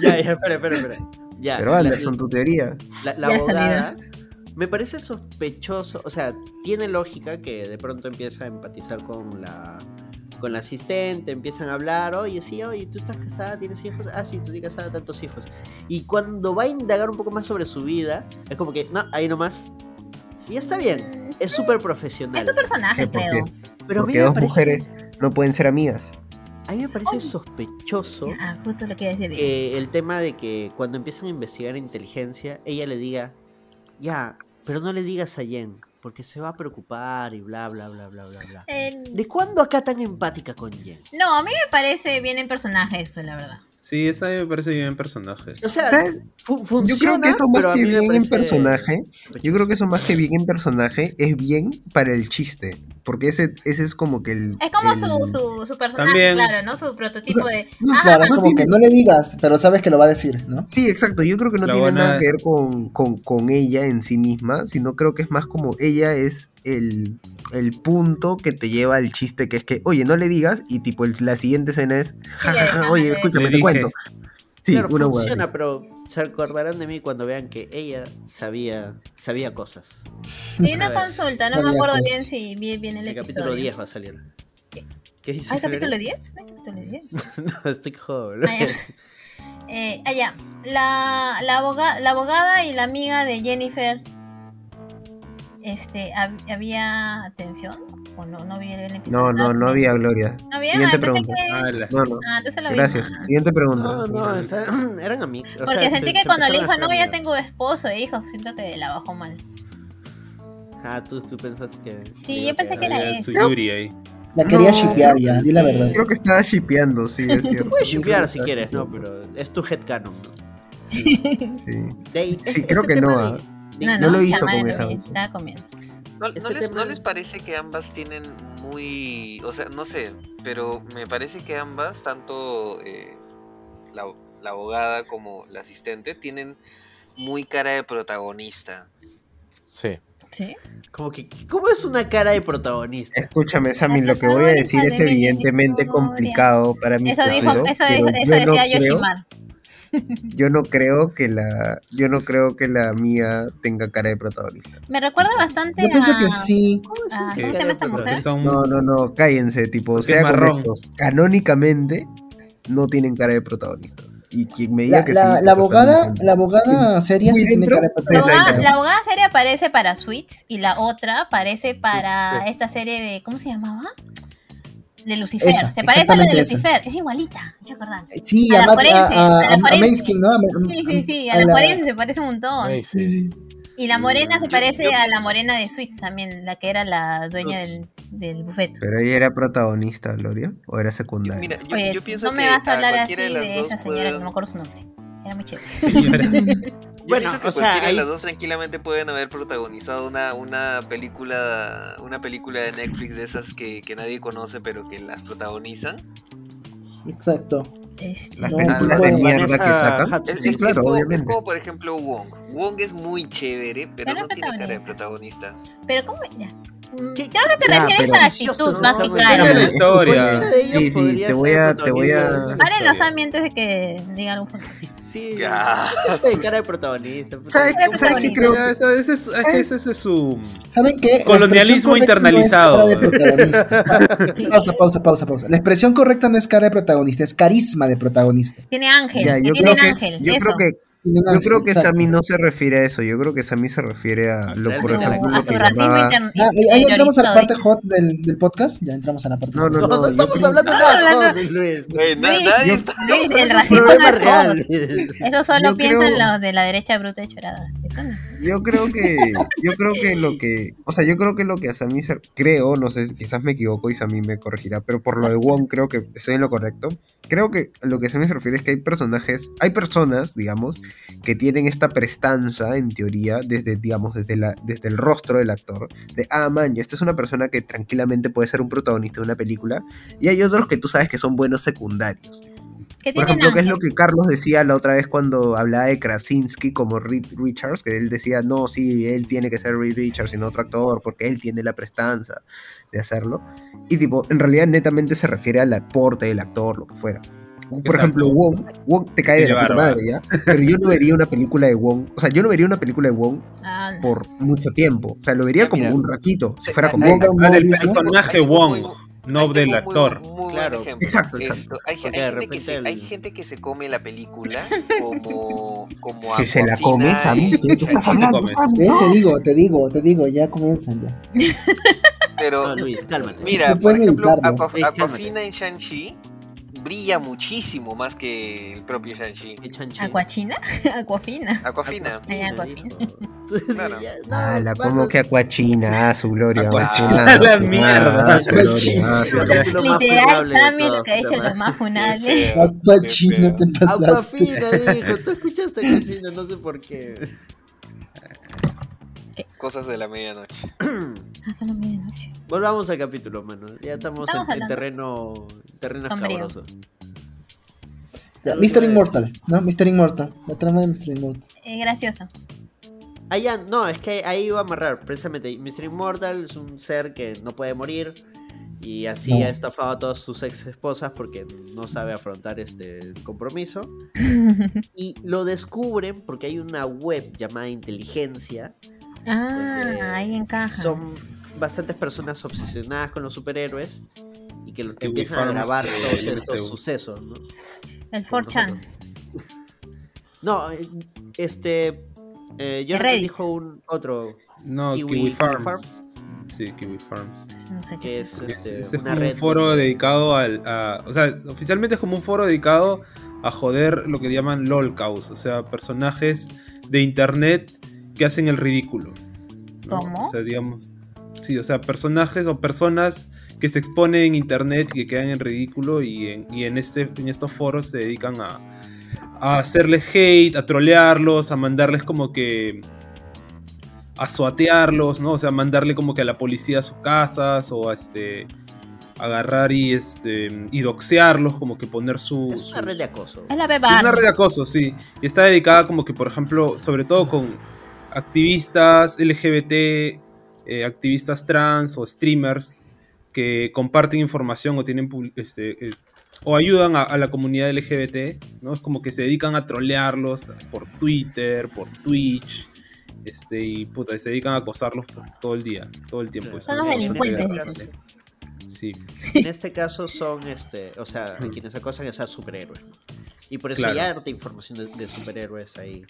Ya, ya, espera, espera, espera. Ya, Pero la- Anderson, tu teoría. La, la abogada me parece sospechoso, o sea, tiene lógica que de pronto empieza a empatizar con la con la asistente, empiezan a hablar, oye, sí, oye, tú estás casada, tienes hijos, ah, sí, tú estás casada, tantos hijos. Y cuando va a indagar un poco más sobre su vida, es como que, no, ahí nomás. Y está bien, es súper Es profesional. su personaje, ¿Qué? ¿Por creo. Pero Porque dos parece, mujeres no pueden ser amigas. a mí me parece sospechoso Ah, justo lo que iba a decir. que el tema de que cuando empiezan a investigar inteligencia, ella le diga, ya, pero no le digas a Jen, porque se va a preocupar y bla, bla, bla, bla, bla, bla. ¿De cuándo acá tan empática con Jen? no, a mí me parece bien en personaje eso, la verdad. Sí, esa me parece bien personaje. O sea, ¿Sabes? fu- Yo funciona, creo que eso más que bien en personaje, yo creo que eso más que bien en personaje es bien para el chiste. Porque ese, ese es como que el. Es como el- su, su, su personaje, También. claro, ¿no? Su prototipo de. No, ah, claro, es no como que no le digas, pero sabes que lo va a decir, ¿no? Sí, exacto. Yo creo que no La tiene buena- nada que ver con, con, con ella en sí misma, sino creo que es más como ella es el, el punto que te lleva al chiste, que es que, oye, no le digas, y tipo el- la siguiente escena es, ja, ja, ja, oye, escúchame, te cuento. Sí, claro, una funciona, así. pero se acordarán de mí cuando vean que ella sabía, sabía cosas. Y una A consulta, no sabía me acuerdo cosas. bien si vi bien el El episodio. capítulo 10 va a salir. ¿Qué dice? ¿Hay capítulo Gloria? 10? ¿No hay capítulo 10? no, estoy joven. Ah, ya. Eh, ah, ya. La, la, aboga- la abogada y la amiga de Jennifer, este, hab- ¿había atención? ¿O no, no vi el No, episodio? no, no había Gloria. ¿No había? Siguiente Ah, pregunta. que- Ah, No, no. Ah, entonces lo Gracias. Siguiente pregunta. No, no, esa- eran amigos. o Porque sea, sentí se- que se cuando le dijo, a no, ya tengo esposo e hijos, siento que la bajó mal. Ah, tú, tú pensaste que. Sí, yo pensé que era había eso. su Yuri ahí. La quería No. shipear ya, di la verdad. Creo que estaba shipeando, sí, es cierto. Puedes Sí, shipear sí, si sí. quieres, ¿no? Pero es tu headcanon. ¿no? Sí. Ahí, Sí, creo que tema no, ah. de- No, no no, lo he visto chaval, con esa. Estaba comiendo. ¿No, Este no les, tema- ¿No les parece que ambas tienen muy... O sea, no sé, pero me parece que ambas, tanto eh, la, la abogada como la asistente, tienen muy cara de protagonista. Sí. ¿Sí? Como que, ¿cómo es una cara de protagonista? Escúchame, Sammy, lo que voy a decir es evidentemente complicado para mi Eso dijo, eso, yo no decía creo- Yoshimar. Yo no creo que la, yo no creo que la mía tenga cara de protagonista. Me recuerda bastante Yo pienso a... que sí. a- Sí, ¿Cómo se llama esta porque mujer? Son- No, no, no, cállense, tipo, Porque sea honestos. Canónicamente no tienen cara de protagonista. Y quien me diga La, que la- sí. la abogada, la abogada seria sí tiene cara de La Pues, abogada, protagonista. la abogada serie aparece para Switch y la otra aparece para Sí. esta serie de. ¿Cómo se llamaba? De Lucifer. Esa, se parece a la de exactamente esa. Lucifer. Es igualita, ¿te acordás? Sí, A a, la forense, a, a, a ¿no? A- Sí, sí, sí. A, a la la- forense se parece un montón. Sí, sí. Y la morena se Yo- parece yo a la morena de Sweet también, la que era la dueña del, del buffet. Pero ella era protagonista, Gloria, o era secundaria. Mira, yo, Oye, yo pienso no me que vas a hablar así de, de esa señora, no me pueden- acuerdo su nombre. Era muy chévere. Bueno, pienso que o sea, cualquiera ahí- de las dos tranquilamente pueden haber protagonizado una, una película una película de Netflix de esas que, que nadie conoce pero que las protagonizan. Exacto. Este, Las películas de mierda que sacan. Es, Sí, es- claro, es como, es obviamente. como, por ejemplo Wong. Wong es muy chévere, pero Pero no tiene cara de protagonista. protagonista. Pero ¿cómo? Ya. Mm, ¿Qué- Creo que te refieres a la actitud más que No, cara. La ¿no? historia. Sí, sí, te voy a- te voy a-. Paren los ambientes de que diga algo. Sí, eso es de cara de protagonista. pues, ¿Sabes, ¿cómo ¿sabes qué creo? Eso- es, es que su. ¿Saben qué? Colonialismo no internalizado. protagonista. pausa, pausa, pausa, pausa. La expresión correcta no es cara de protagonista, es carisma de protagonista. Tiene ángel, Ya, que yo tienen creo que, ángel. yo eso. creo que Yo creo que exacto. Sammy no se refiere a eso, yo creo que Sammy se refiere a lo, A por ejemplo, a lo su que racismo llamaba... Ah, ahí entramos a la parte hot del, del podcast. Ya entramos a la parte No, hot. no, No, no, no yo estamos creo- hablando de nada, joder, Luis. Luis, está- Luis, el racismo no es real. todo. Eso solo Yo piensan creo- los de la derecha bruta y chorada. Eso no. Yo creo que, yo creo que lo que, o sea, yo creo que lo que a Sammy creo, no sé, quizás me equivoco y Sammy me corregirá, pero por lo de Wong creo que estoy en lo correcto. Creo que lo que Sammy se refiere es que hay personajes, hay personas, digamos, que tienen esta prestanza, en teoría, desde, digamos, desde la, desde el rostro del actor, de, ah, man, esta es una persona que tranquilamente puede ser un protagonista de una película, y hay otros que tú sabes que son buenos secundarios. Por ejemplo, que es lo que Carlos decía la otra vez cuando hablaba de Krasinski como Reed Richards, que él decía, no, sí, él tiene que ser Reed Richards y no otro actor, porque él tiene la prestanza de hacerlo. Y tipo, en realidad netamente se refiere al aporte del actor, lo que fuera. Por Exacto. ejemplo, Wong, Wong te cae de la puta madre, ¿ya? Pero yo no vería una película de Wong, o sea, yo no vería una película de Wong Ah, no. por mucho tiempo. O sea, lo vería como mira. un ratito, si fuera como Ahí personaje Wong, no ahí del muy- actor. Muy, buen Claro, ejemplo. exacto, exacto. Esto, hay, gente que se, repente hay el- gente que se come la película como, como Que se la come. Te digo, te digo, te digo, ya comienzan ya. Pero, Luis, cálmate. mira, por ejemplo. Aquafina en Shang-Chi brilla muchísimo más que el propio Shang-Chi. ¿Acuachina? Acuafina. Claro. Como que Aquachina, ah, su gloria. Aquachina, ah, la ah, mierda. ah, ah, Literal, Sammy lo que ha hecho lo más Qué funable. feo, Aquachina, qué te pasaste. Aquafina dijo, tú escuchaste Aquafina, no sé por qué. Cosas de la medianoche. Volvamos al capítulo, mano. Ya estamos, Estamos en, terreno, terreno escabroso. Ya, Mr. Immortal, ¿no? Mr. Immortal. La trama de Mr. Immortal. Eh, gracioso. Ah, ya, no, es que ahí iba a amarrar, precisamente. Mr. Immortal es un ser que no puede morir. Y así No. ha estafado a todas sus ex esposas porque no sabe afrontar este compromiso. Y lo descubren porque hay una web llamada Inteligencia. Ah, ahí encaja. Son bastantes personas obsesionadas con los superhéroes. Y que lo- Kiwi empiezan a grabar todos estos sucesos, ¿no? El 4chan. No, eh, este. Eh, Reddit. dijo un otro No, Kiwi, Kiwi, Kiwi Farms. Farms, Sí, Kiwi Farms. No sé qué que es. es, eso. Es, este, es una como red un foro dedicado al. A, o sea, oficialmente es como un foro dedicado a joder lo que llaman lolcaus, o sea, personajes de internet que hacen el ridículo. ¿no? ¿Cómo? O sea, digamos. Sí, o sea, personajes o personas que se exponen en internet y que quedan en ridículo y en, y en, este, en estos foros se dedican a, a hacerles hate, a trolearlos, a mandarles como que a suatearlos, ¿no? O sea, mandarle como que a la policía a sus casas o a este agarrar y este y doxearlos, como que poner su Es una sus- red de acoso. Es la beba. Sí, es una red de acoso, sí. Y está dedicada como que, por ejemplo, sobre todo con activistas LGBT, eh, activistas trans o streamers que comparten información o tienen publi- este, eh, o ayudan a, a la comunidad LGBT, ¿no? Es como que se dedican a trolearlos por Twitter, por Twitch, este, y puta, y se dedican a acosarlos por todo el día, todo el tiempo. Son los delincuentes. Sí, En este caso son, este, o sea, quienes acosan es a superhéroes. Y por eso Claro. hay harta información de, de superhéroes ahí.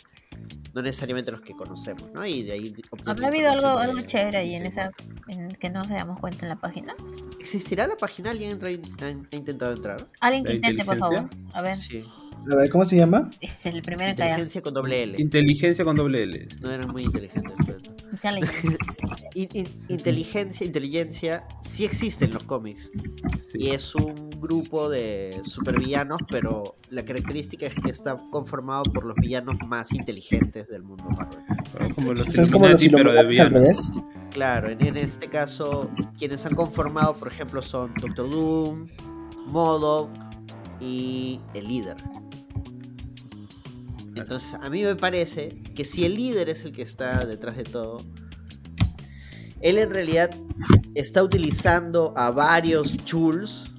No necesariamente los que conocemos, ¿no? Y de ahí ¿Habrá habido algo, información algo de- chévere ahí en de- esa en que no se damos cuenta en la página? ¿Existirá la página? ¿Alguien entra ha, intentado entrar? Alguien que ¿La intente, por favor. A ver. Sí. A ver, ¿cómo se llama? Es el primero. Inteligencia con doble L. Inteligencia con doble L. No eran muy inteligentes. pues. Intelligence. In- in- inteligencia, inteligencia sí existe en los cómics. Sí. Y es un grupo de supervillanos, pero la característica es que está conformado por los villanos más inteligentes del mundo Marvel. Como los es como los pero de. Claro, en, en este caso, quienes han conformado, por ejemplo, son Doctor Doom, MODOK y el líder. Entonces, a mí me parece que si el líder es el que está detrás de todo, él en realidad está utilizando a varios chuls,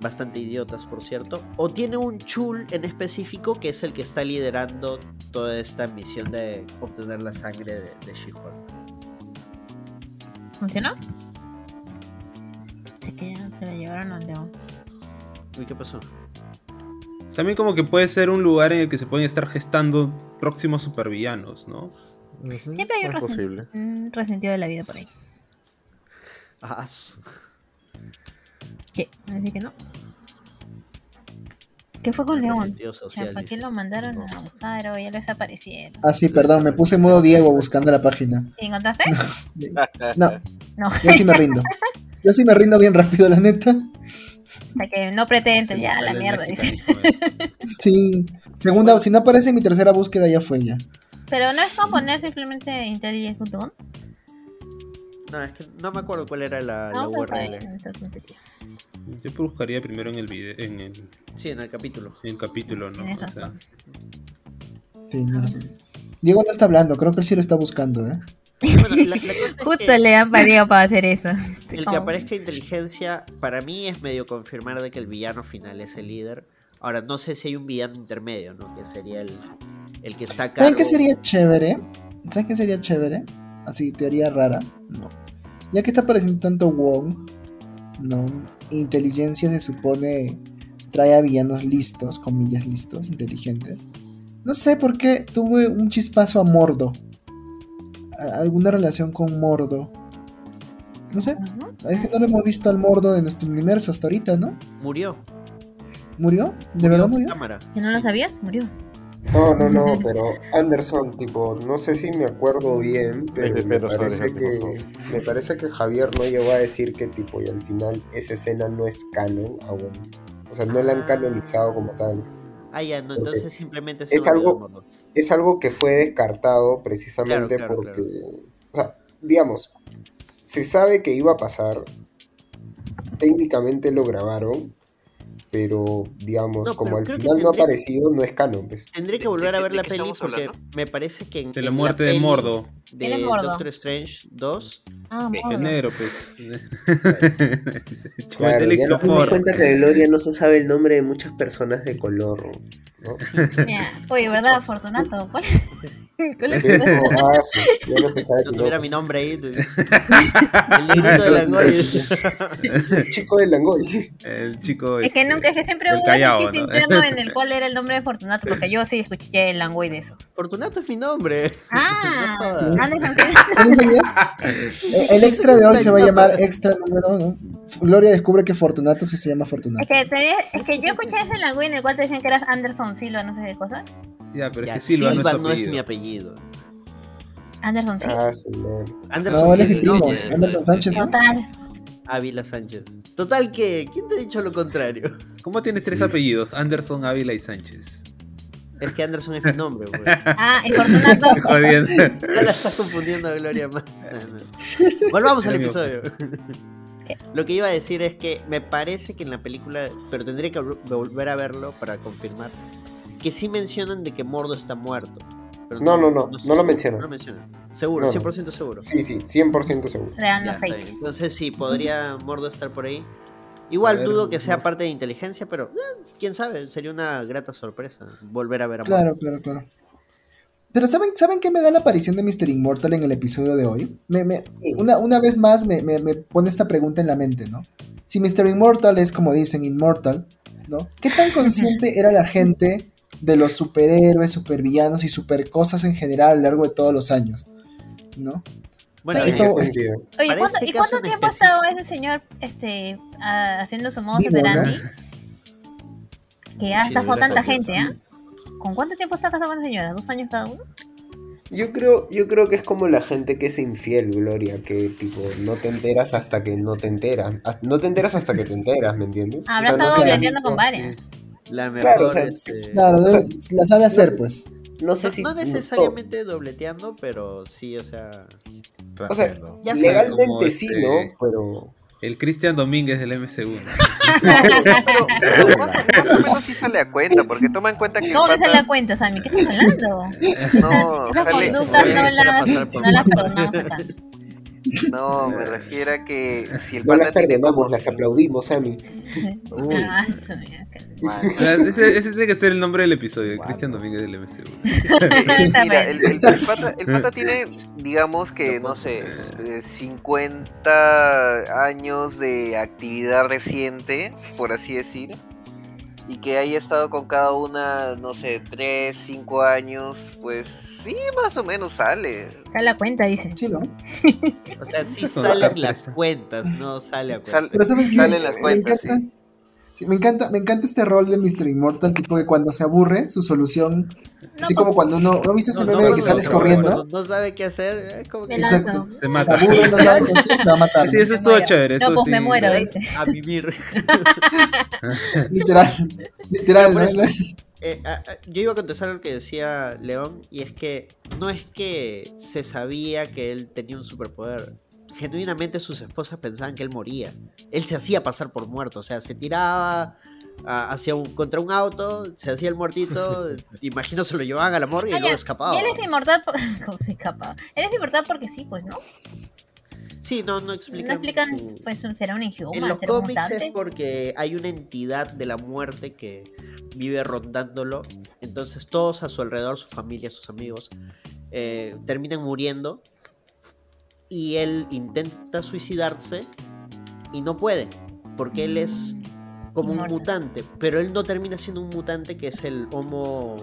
bastante idiotas por cierto, o tiene un chul en específico que es el que está liderando toda esta misión de obtener la sangre de, de She-Hulk. ¿Funcionó? Sí que ya se la llevaron al león. Uy, ¿qué pasó? También como que puede ser un lugar en el que se pueden estar gestando próximos supervillanos, ¿no? Siempre hay un, es resen- posible. un resentido de la vida por ahí. Ah, ¿Qué? ¿Me dice que no? ¿Qué fue con León? ¿Para qué lo mandaron a buscar o ya lo desaparecieron? Ah, sí, perdón, me puse en modo Diego buscando la página. ¿Y encontraste? No, No. yo sí me rindo. Yo sí me rindo bien rápido, la neta. O sea, que no pretende, ya la mierda, dice. Sí. Segunda, si no aparece mi tercera búsqueda, ya fue ya. Pero no es como poner simplemente intelligence.com. No, es que no me acuerdo cuál era la, la No, fue URL. Yo buscaría primero en el video, en el, Sí, en el capítulo. en el capítulo, ¿no? Tienes O sea, razón. Sí, no lo sé. Diego no está hablando, creo que él sí lo está buscando, ¿eh? Bueno, la, la cosa es Justo que le han parido para hacer eso. El que aparezca inteligencia, para mí es medio confirmar de que el villano final es el líder. Ahora, no sé si hay un villano intermedio, ¿no? Que sería el, el que está a ¿Saben cargo. qué sería chévere? ¿Saben qué sería chévere? Así, teoría rara. No. Ya que está apareciendo tanto Wong, ¿no? Inteligencia se supone trae a villanos listos, comillas listos, inteligentes. No sé por qué tuve un chispazo a Mordo. Alguna relación con Mordo. No sé, es que no lo hemos visto al Mordo de nuestro universo hasta ahorita, ¿no? Murió. ¿Murió? ¿De verdad murió? cámara. ¿Que no lo sabías? Murió. No, no, no, pero Anderson, tipo, no sé si me acuerdo bien, pero me parece que me parece que Javier no llegó a decir que tipo y al final esa escena no es canon aún. O sea, no la han Ah. canonizado como tal. Ah, ya, no, entonces simplemente se es algo-. Es algo que fue descartado precisamente Claro, claro, porque, o sea, digamos, se sabe que iba a pasar, técnicamente lo grabaron, pero digamos, No, como pero al final no ha aparecido, no es canon, pues. Tendré que ¿De- volver a ver la peli porque hablando? me parece que en, de la en muerte de peli Mordo. de ¿Quién es Mordo? Doctor Strange 2 Ah. Es negro, pues. Como Claro, ya nos dimos cuenta que Gloria no se sabe el nombre de muchas personas de color, ¿no? Mira, Oye, ¿verdad, Fortunato? ¿Cuál, cuál es tu Pero, nombre? ah, sí, ya no se sabe no tu tuviera mi nombre ahí. el negrito de Langoy. El chico de Langoy. El chico. Es que este, nunca, es que siempre hubo Callao, un chiste ¿no? interno en el cual era el nombre de Fortunato, porque yo sí escuché el languay de eso. Fortunato es mi nombre. Ah, No. El- extra de hoy se va a llamar extra número, ¿no? Gloria descubre que Fortunato sí se llama Es Fortunato. que, te- es que yo escuché ese languay en el cual te decían que eras Anderson Silva, no sé qué cosa. Ya, pero Ya, es que Silva, Silva no es, su no es mi apellido. Apellido. Anderson Silva. Ah, sí, no. Anderson No, es sí nombre. Anderson Sánchez, ¿no? Total. Ávila Sánchez. Total que, ¿quién te ha dicho lo contrario? ¿Cómo tienes tres apellidos? Anderson, Ávila y Sánchez. Es que Anderson es mi nombre, güey. Ah, y Fortunato. Ya la estás confundiendo a Gloria más. No, no. Volvamos al episodio. ¿Qué? Lo que iba a decir es que me parece que en la película, pero tendría que vol- volver a verlo para confirmar, que sí mencionan de que Mordo está muerto. Pero No, no, no, no lo mencionan. No lo mencionan. Seguro, No, no. 100% seguro. Sí, sí, 100% seguro. Real, no fake. Entonces sí, podría Mordo estar por ahí. Igual ver, dudo que sea no. parte de inteligencia, pero eh, quién sabe, sería una grata sorpresa volver a ver a Mordo. Claro, claro, claro. Pero ¿saben, ¿saben qué me da la aparición de Mr. Immortal en el episodio de hoy? Me- me- una, una vez más me, me- me pone esta pregunta en la mente, ¿no? Si Mr. Immortal es como dicen, Immortal, ¿no? ¿Qué tan consciente era la gente de los superhéroes, supervillanos y supercosas en general a lo largo de todos los años? ¿no? Bueno, Oye, ¿En qué esto- este ¿y cuánto tiempo ha estado ese señor este, ah, haciendo su modo ¿no? operandi? Que ya Sí, estafó sí, tanta gente, ¿ah? ¿Con cuánto tiempo está casado con la señora? ¿Dos años cada uno? Yo creo, yo creo que es como la gente que es infiel, Gloria, que tipo no te enteras hasta que no te enteras. No te enteras hasta que te enteras, ¿me entiendes? Habrá O sea, no estado dobleteando con varias. La mejor Claro, o sea, este, Claro, O sea, la sabe hacer, pues. no sé no, si no necesariamente dobleteando, pero sí, o sea. O sea. Ya legalmente sí, este- ¿no? Pero El Cristian Domínguez del MCU. ¿no? Pero, pero más, más o menos sí sale a cuenta, porque toma en cuenta que ¿Cómo que pata- la cuenta, Sammy? ¿Qué estás hablando? no, Esas sale, conductas sale- no las, no las perdonamos acá. No, me refiero a que si el no las pata tiene como las aplaudimos, Sammy. Ah, sea, ese, ese tiene que ser el nombre del episodio, Cristian Domínguez del MCU. Eh, Mira, el, el- el pata, el pata tiene, digamos que, no sé, eh, 50 años de actividad reciente, por así decir, y que haya estado con cada una, no sé, 3, 5 años, pues sí, más o menos sale. Saca la cuenta, dice. Sí, ¿no? O sea, sí salen las cuentas, no sale a cuenta. Sal- salen las Me cuentas, encanta- sí, me encanta, me encanta este rol de Mr. Immortal, tipo que cuando se aburre, su solución, No, así pues, como cuando uno, ¿no viste ese No, meme no, de que no, sales no, corriendo? No sabe qué hacer, es como que. Exacto. Se Se mata. aburre, no sabe qué hacer, se va a matar. Sí, eso estuvo chévere. Eso No, pues sí. me muero, dice. A vivir. Literal, literal, ¿no? Eh, a- a- yo iba a contestar lo que decía León, y es que no es que se sabía que él tenía un superpoder. Genuinamente sus esposas pensaban que él moría. Él se hacía pasar por muerto, o sea, se tiraba a- hacia un, contra un auto, se hacía el muertito, imagino se lo llevaban a la morgue y luego escapaba. Y él es inmortal por... ¿Cómo se escapa? Él es inmortal porque sí, pues, ¿no? Sí, no, no explican. No explican, su- pues, será un En los cómics es porque hay una entidad de la muerte que vive rondándolo. Entonces todos a su alrededor, su familia, sus amigos, eh, terminan muriendo. Y él intenta suicidarse y no puede. Porque él es como un mutante. Pero él no termina siendo un mutante que es el Homo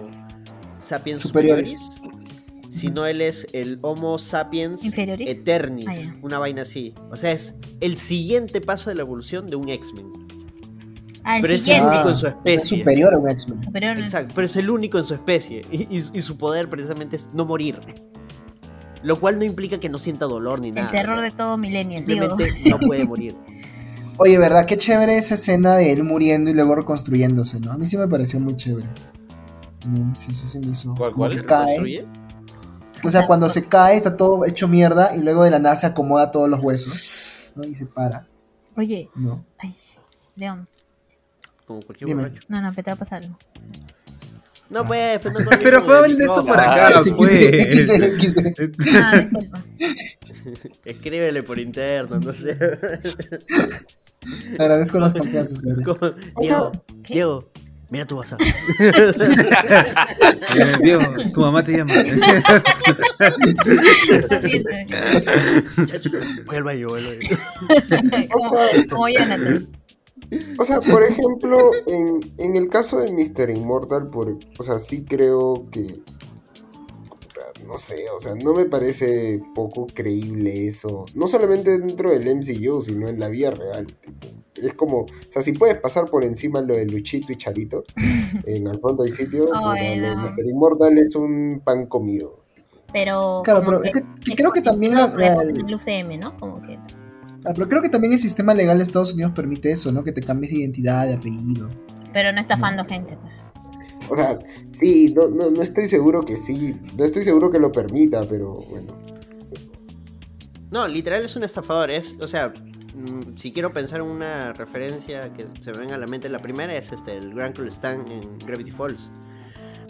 sapiens Superiores. superiores. Sino él es el Homo sapiens ¿Inferiores? eternis. Ah. Una vaina así. O sea, es el siguiente paso de la evolución de un X-Men. Ah, pero es el único en su es especie. superior a un X-Men. Exacto, pero es el único en su especie. Y, y- y su poder precisamente es no morir. Lo cual no implica que no sienta dolor ni el nada. terror o sea, de todo millennial, digo. Simplemente no puede morir. Oye, ¿verdad? Qué chévere esa escena de él muriendo y luego reconstruyéndose, ¿no? A mí sí me pareció muy chévere. Mm, sí, sí, se me hizo. ¿Cuál, cuál? que cae. O sea, cuando se cae está todo hecho mierda y luego de la nada se acomoda todos los huesos, ¿no? Y se para, Oye, ¿no? ay, León. Como cualquier Dime. borracho. No, no, pero te va a pasar algo. No, pues, pues, no Pero fue el de esto micrófono. por acá, Ah, pues. Ah. Escríbele por interno, no sé. Te agradezco las confianzas, Gabriel. Diego, Diego, mira tu WhatsApp. Eh, Diego, tu mamá te llama. Voy al baño. como, como Jonathan. O sea, por ejemplo, en, en el caso de Mr. Immortal, por, o sea, sí creo que. No sé, o sea, no me parece poco creíble eso. No solamente dentro del MCU, sino en la vida real. tipo. Es como, o sea, si puedes pasar por encima lo de Luchito y Charito, en Al fondo hay sitio, no. Mr. Immortal es un pan comido. Pero. Claro, pero es que- que creo que también la- la, la- el UCM, ¿no? Como que. Ah, pero creo que también el sistema legal de Estados Unidos permite eso, ¿no? Que te cambies de identidad, de apellido. Pero no estafando gente, pues. O sea, sí, no, no, no estoy seguro que sí, no estoy seguro que lo permita, pero bueno. No, literal es un estafador. Es, o sea, mm, si quiero pensar en una referencia que se me venga a la mente, la primera es este, el Grand Cool Stan en Gravity Falls.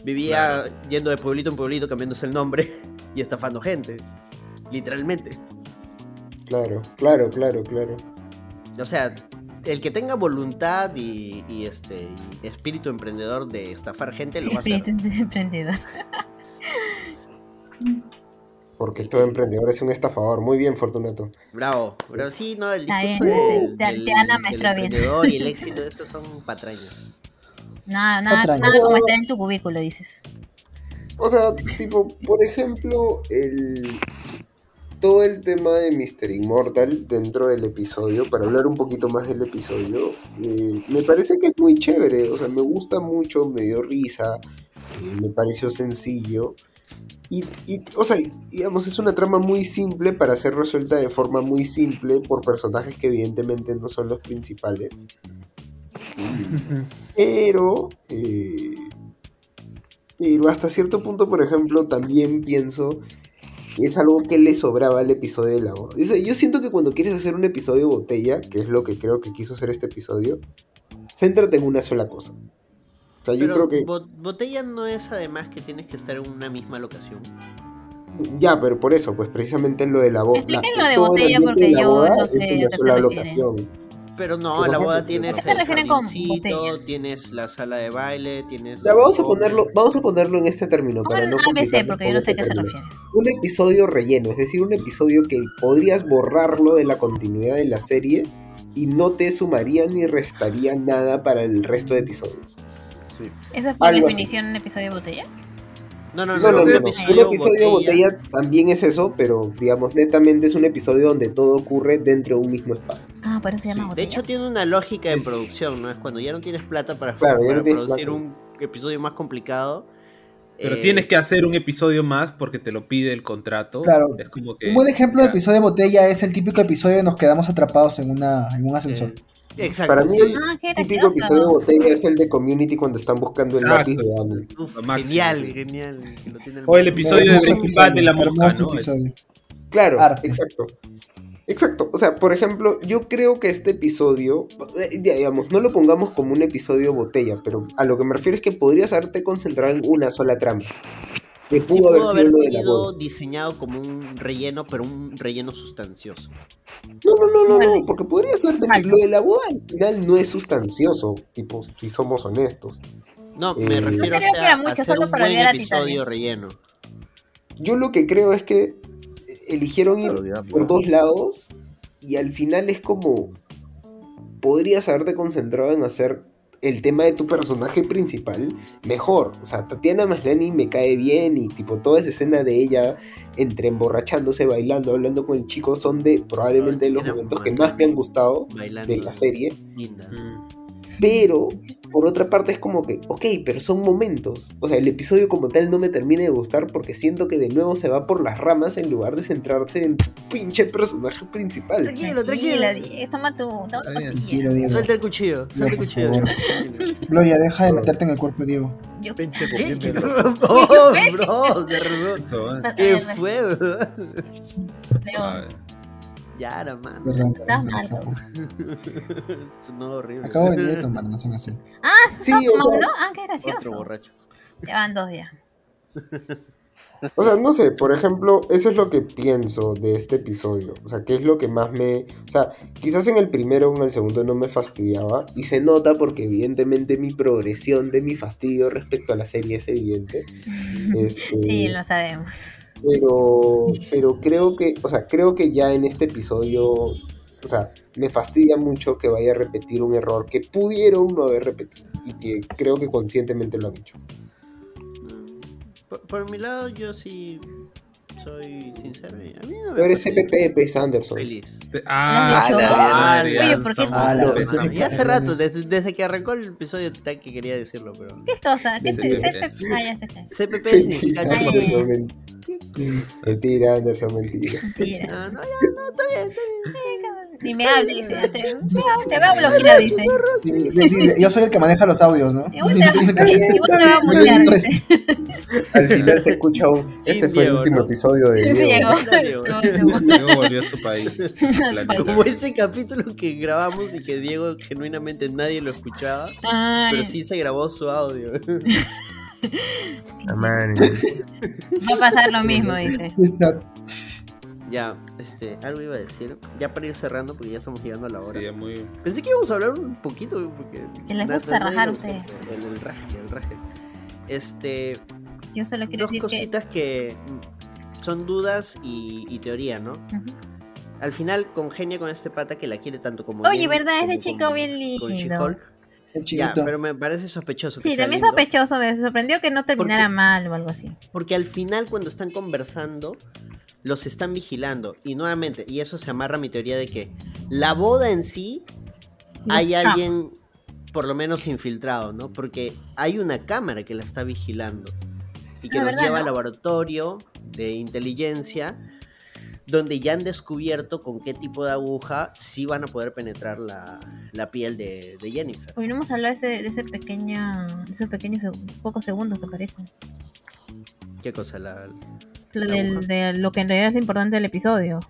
Vivía yendo de pueblito en pueblito, cambiándose el nombre y estafando gente. Literalmente. Claro, claro, claro, claro. O sea, el que tenga voluntad y, y este y espíritu emprendedor de estafar gente lo va a hacer. Espíritu de emprendedor. Porque todo emprendedor es un estafador. Muy bien, Fortunato. Bravo. Pero sí, no, el Está discurso bien. del, Te- del- te dan la del maestra bien. emprendedor y el éxito, esos son patrañas. Nada, nada, nada como estar en tu cubículo, dices. O sea, tipo, por ejemplo, el todo el tema de Mr. Immortal dentro del episodio, para hablar un poquito más del episodio, eh, me parece que es muy chévere, o sea, me gusta mucho, me dio risa, me pareció sencillo. Y, y, o sea, digamos, es una trama muy simple para ser resuelta de forma muy simple por personajes que evidentemente no son los principales. Pero, eh, pero hasta cierto punto, por ejemplo, también pienso es algo que le sobraba al episodio de la boda. O sea, yo siento que cuando quieres hacer un episodio botella, que es lo que creo que quiso hacer este episodio, céntrate en una sola cosa. O sea, yo Pero creo que... bo- botella no es además que tienes que estar en una misma locación. Ya, pero por eso, pues precisamente lo de la boda. Expliquen lo de botella, porque yo no sé es en una sola locación. Pero no, la boda ¿a tienes qué se el refieren con tienes la sala de baile, tienes... Ya, vamos a ponerlo, vamos a ponerlo en este término para no ABC porque yo no sé a este qué se término. refiere. Un episodio relleno, es decir, un episodio que podrías borrarlo de la continuidad de la serie y no te sumaría ni restaría nada para el resto de episodios. Sí. ¿Eso es por Algo así. definición un episodio de botella? No, no, no, No, no, un no, no. episodio Un episodio de botella también es eso, pero digamos, netamente es un episodio donde todo ocurre dentro de un mismo espacio. Ah, por eso se llama De botella. hecho tiene una lógica en producción, ¿no? Es cuando ya no tienes plata para, Claro, para no tienes producir plata. un episodio más complicado. Pero eh, tienes que hacer un episodio más porque te lo pide el contrato. Claro. Es como que. Un buen ejemplo de episodio de botella es el típico episodio de nos quedamos atrapados en, una, en un eh, ascensor. Exacto. Para mí el Ah, qué típico episodio de botella es el de Community cuando están buscando el lápiz de. Uf, máximo. genial, genial. que lo tiene O el episodio de Breaking Bad de la mosca, hermoso ¿no? episodio. Claro, Arte. exacto. Exacto. O sea, por ejemplo, yo creo que este episodio, eh, digamos, no lo pongamos como un episodio botella, pero a lo que me refiero es que podrías haberte concentrado en una sola trama. Que Sí pudo pudo haber haber sido diseñado como un relleno, pero un relleno sustancioso. No, no, no, no, Vale. no, porque podría ser de- Alto. lo de la boda al final no es sustancioso, tipo, si somos honestos. No, Eh, me No refiero sería o sea, que era mucho, a hacer solo un para buen episodio relleno. Yo lo que creo es que eligieron ir Claro, por dos lados y al final es como podrías haberte concentrado en hacer el tema de tu personaje principal mejor. O sea, Tatiana Maslany me cae bien y tipo toda esa escena de ella entre emborrachándose, bailando, hablando con el chico son de probablemente de los momentos que más me han gustado Bailando. de la serie. Linda. Mm. Pero, por otra parte, es como que, ok, pero son momentos. O sea, el episodio como tal no me termina de gustar porque siento que de nuevo se va por las ramas en lugar de centrarse en tu pinche personaje principal. Tranquilo, tranquilo. Toma tu, toma tu pastilla. Suelta el cuchillo, suelta el cuchillo. Gloria, deja de meterte en el cuerpo de Diego. Yo, Pinche. Oh, bro, de ¿eh? ¿Qué fue, Ya, la mano. Perdón, Estás mal, perdón. Sonó horrible. Acabo de venir de tomar, no sean así. Ah, ¿se Sí, o sea- tomando? Ah, qué Otro gracioso. borracho. Ya van dos días. O sea, no sé, por ejemplo, eso es lo que pienso de este episodio. O sea, qué es lo que más me... O sea, quizás en el primero o en el segundo no me fastidiaba. Y se nota porque evidentemente mi progresión de mi fastidio respecto a la serie es evidente. Este, Sí, lo sabemos. Pero, pero creo que, o sea, creo que ya en este episodio, o sea, me fastidia mucho que vaya a repetir un error que pudieron no haber repetido y que creo que conscientemente lo han hecho. Por, por mi lado, yo sí soy sincero. A mí no me eres. CPP, P. Sanderson. Feliz. Ah, ¿Lo has la Oye, ¿por qué? Ah, la ya hace rato, desde, desde que arrancó el episodio tal que quería decirlo, pero... ¿Qué cosa? ¿Qué CPP. Ah, ya. CPP significa Mentira, Anderson, mentira. Mentira. Ah, no, ya, no, está bien, está bien. Ni me hables, dice. Te, te va a bloquear, dice. Yo soy el que maneja los audios, ¿no? Igual te, va a mutear, dice. Al final se escucha un... Este fue el último ¿no? episodio de Diego. Diego. Volvió a su país. Como ese capítulo que grabamos y que Diego genuinamente nadie lo escuchaba, Ay, pero sí se grabó su audio. Va a pasar lo mismo, dice. Exacto. ya, este, algo iba a decir. Ya para ir cerrando, porque ya estamos llegando a la hora. Sí, muy... Pensé que íbamos a hablar un poquito, porque... Que les gusta rajar a ustedes. El, el raje, el raje. Este, Yo solo quiero dos decir cositas que... son dudas y, y teoría, ¿no? Al final congenia con este pata que la quiere tanto como Oye, Jen ¿verdad? como Ese chico con- bien con lindo. She-Hulk. El Ya, chiquito. pero me parece sospechoso. que Sí, también lindo, sospechoso. Me sorprendió que no terminara Porque- mal o algo así. Porque al final cuando están conversando, los están vigilando. Y nuevamente, y eso se amarra a mi teoría de que la boda en sí, hay alguien por lo menos infiltrado, ¿no? Porque hay una cámara que la está vigilando y que Ah, nos ¿verdad, lleva al laboratorio de inteligencia donde ya han descubierto con qué tipo de aguja sí van a poder penetrar la, la piel de, de Jennifer. Hoy no hemos hablado de ese, de ese pequeña, de esos pequeños pocos segundos que parecen. ¿Qué cosa? La, La del- de lo que en realidad es importante del episodio,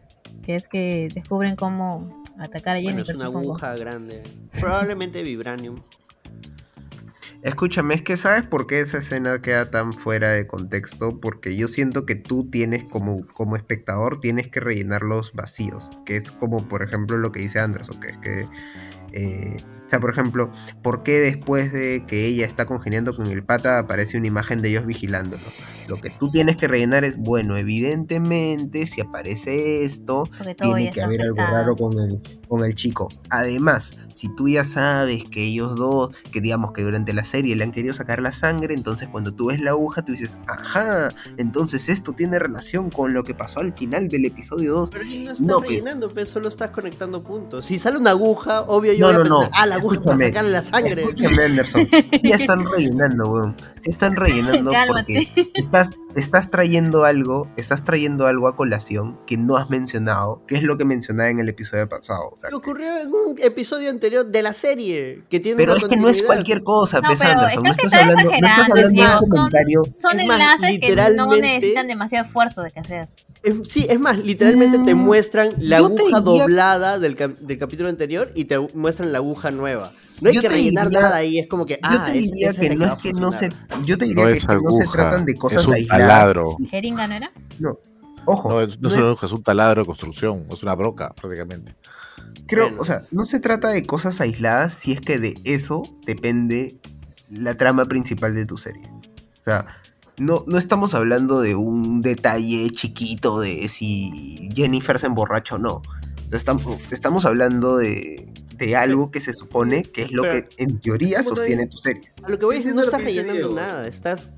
que es que descubren cómo atacar a bueno, Jennifer. es una supongo. aguja grande. Probablemente vibranium. Escúchame, es que ¿sabes por qué esa escena queda tan fuera de contexto? Porque yo siento que tú tienes como, como espectador, tienes que rellenar los vacíos, que es como por ejemplo lo que dice Anderson, que es que, eh, o sea, por ejemplo, ¿por qué después de que ella está congeniando con el pata aparece una imagen de ellos vigilándolo? Lo que tú tienes que rellenar es, bueno, evidentemente si aparece esto, tiene que haber algo raro con el, con el chico. Además, si tú ya sabes que ellos dos, que digamos que durante la serie le han querido sacar la sangre, entonces cuando tú ves la aguja, tú dices, ajá, entonces esto tiene relación con lo que pasó al final del episodio 2. Pero no estás No, pues. rellenando, pues, solo estás conectando puntos. Si sale una aguja, obvio yo No, voy a no, no. pensar, ah, la aguja para sacarle la sangre. Escúchame, Anderson, ya están rellenando, weón. Se están rellenando porque estás, estás trayendo algo, estás trayendo algo a colación que no has mencionado, que es lo que mencionaba en el episodio pasado. o sea, Que ocurrió en un episodio anterior de la serie, que tiene Pero una es que no es cualquier cosa, No, pues, pero Anderson. creo No que estás está hablando, no estás exagerando, hablando de un Son, comentario. son Es más, enlaces que no literalmente- necesitan demasiado esfuerzo de que hacer. Es- sí, es más, literalmente te Mm, muestran la aguja diría- doblada del, cap- del capítulo anterior y te muestran la aguja nueva. No hay Yo que te rellenar diría- nada ahí, es como que, Yo ah, te es- diría esa que no es que no se. Yo te diría No que, es que no se tratan de cosas es un aisladas. taladro. Sí, ¿Jeringa no era? No, ojo. No, es- no, no es es- aguja, es un taladro de construcción, es una broca prácticamente. creo, bueno. o sea, no se trata de cosas aisladas si es que de eso depende la trama principal de tu serie. O sea, no, no estamos hablando de un detalle chiquito de si Jennifer se emborracha o no. Estamos, estamos hablando de, de algo que se supone que es lo Pero- que en teoría ¿cómo no sostiene tu serie. A lo que voy Sí, es que no estás rellenando Diego. nada, estás...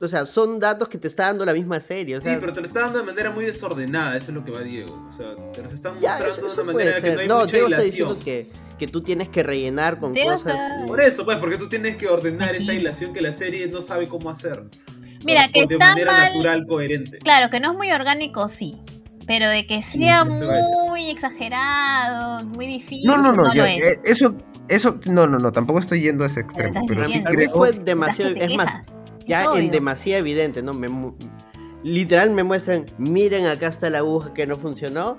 O sea, son datos que te está dando la misma serie, o sea... Sí, pero te lo está dando de manera muy desordenada, eso es lo que va Diego. O sea, te los están ya, mostrando eso, de una manera que no hay No, mucha Diego está diciendo que, que tú tienes que rellenar con Diego cosas... está- Por eso, pues, porque tú tienes que ordenar esa hilación que la serie no sabe cómo hacer. Mira, que de está manera mal- natural, coherente. Claro, que no es muy orgánico, sí. Pero de que Sí, sea sí, muy exagerado, muy difícil, No, no, no, lo yo- es. eh, eso, eso, no, no, no, tampoco estoy yendo a ese extremo, pero a sí creo... fue demasiado... Es más, ya Es en obvio. demasiado evidente, ¿no? Me literal me muestran, miren, acá está la aguja que no funcionó,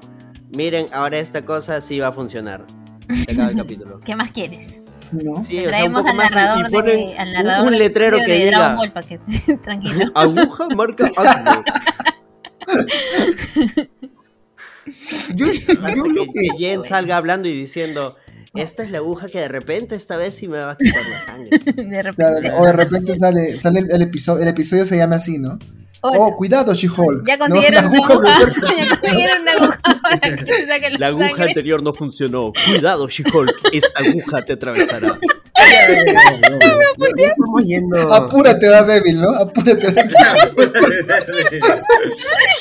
miren, ahora esta cosa sí va a funcionar. Se acaba el capítulo. ¿Qué más quieres? ¿no? Sí, Te o sea, un traemos al narrador, y ponen de, al un- narrador un, del letrero que de diga Ball que tranquilo. aguja marca. Yo, yo lo que, Jen salga hablando y diciendo, esta es la aguja que de repente esta vez sí me va a quitar la sangre. De repente. O de repente sale, sale el, el episodio, el episodio se llama así, ¿no? Hola. Oh, cuidado, She-Hulk. ya consiguieron La una aguja. Ya consiguieron una aguja para que la, La aguja sangre. anterior no funcionó. Cuidado, She-Hulk, esta aguja te atravesará. Estamos yendo... Apúrate, da débil, ¿no? Apúrate.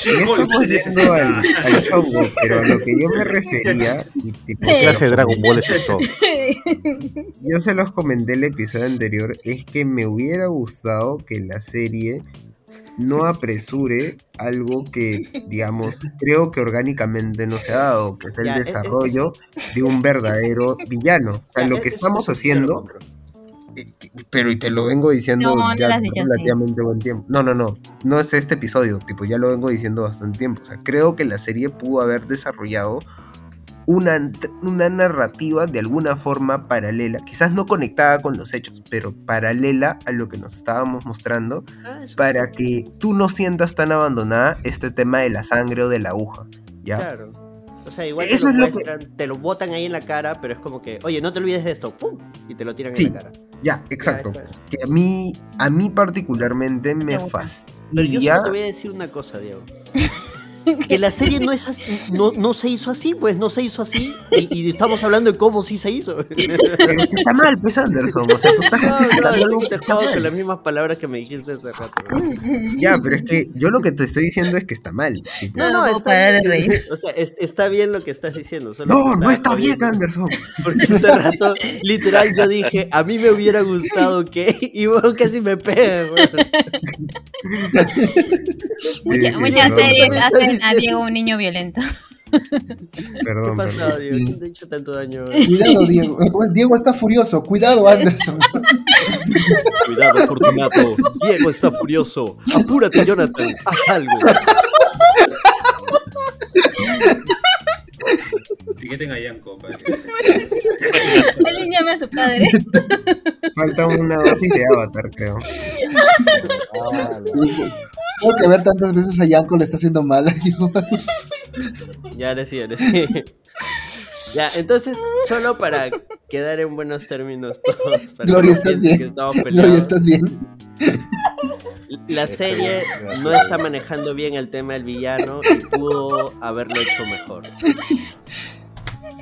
Te yendo al, al chongo, pero a lo que yo me refería, y tipo, ¿Qué ¿Qué clase de Dragon Ball es esto? yo se los comenté el episodio anterior, es que me hubiera gustado que la serie no apresure algo que, digamos, creo que orgánicamente no se ha dado, que es el Ya, es- es- desarrollo de un verdadero villano. O sea, Ya, lo que estamos sí haciendo, pero y te lo vengo diciendo No, no ya relativamente buen tiempo. No, no, no, no es este episodio, tipo, ya lo vengo diciendo bastante tiempo. O sea, creo que la serie pudo haber desarrollado una, una narrativa de alguna forma paralela, quizás no conectada con los hechos, pero paralela a lo que nos estábamos mostrando, Ah, para que tú no sientas tan abandonada este tema de la sangre o de la aguja. ¿ya? Claro. O sea, igual Eso te, es lo lo que- te lo botan ahí en la cara, pero es como que, oye, no te olvides de esto, ¡pum! Y te lo tiran Sí. en la cara. Ya, exacto. Que a mí, a mí particularmente me gusta. Pero yo fastidia. solo te voy a decir una cosa, Diego. que la serie no es así, no, no se hizo así, pues no se hizo así. Y, y estamos hablando de cómo sí se hizo. Está mal, pues Anderson. O sea, tú estás No, no, te con las mismas palabras que me dijiste hace rato. Ya, pero es que yo lo que te estoy diciendo es que está mal. tipo, No, no está bien. O sea, es- está bien lo que estás diciendo. solo No, no está bien. Anderson. Porque hace rato, literal, yo dije, a mí me hubiera gustado que. Y bueno, casi me pega, weón. Mucha- sí, muchas series hacen a Diego un niño violento. ¿Qué Perdón, pasó, perdón. Diego? ¿Quién te ha hecho tanto daño? Cuidado, Diego. Diego está furioso. Cuidado, Anderson. Cuidado, Fortunato. Diego está furioso. Apúrate, Jonathan. Haz algo. Etiqueten a Yanko. que- Alíñame a su padre. Falta una dosis de Avatar, creo. Tengo que ver tantas veces a Yanko le está haciendo mal. Ya, ahora sí, ahora sí. Ya, entonces, solo para quedar en buenos términos todos. para Gloria, que ¿estás bien? que estamos Gloria. ¿estás bien? La serie no está manejando bien el tema del villano y pudo haberlo hecho mejor.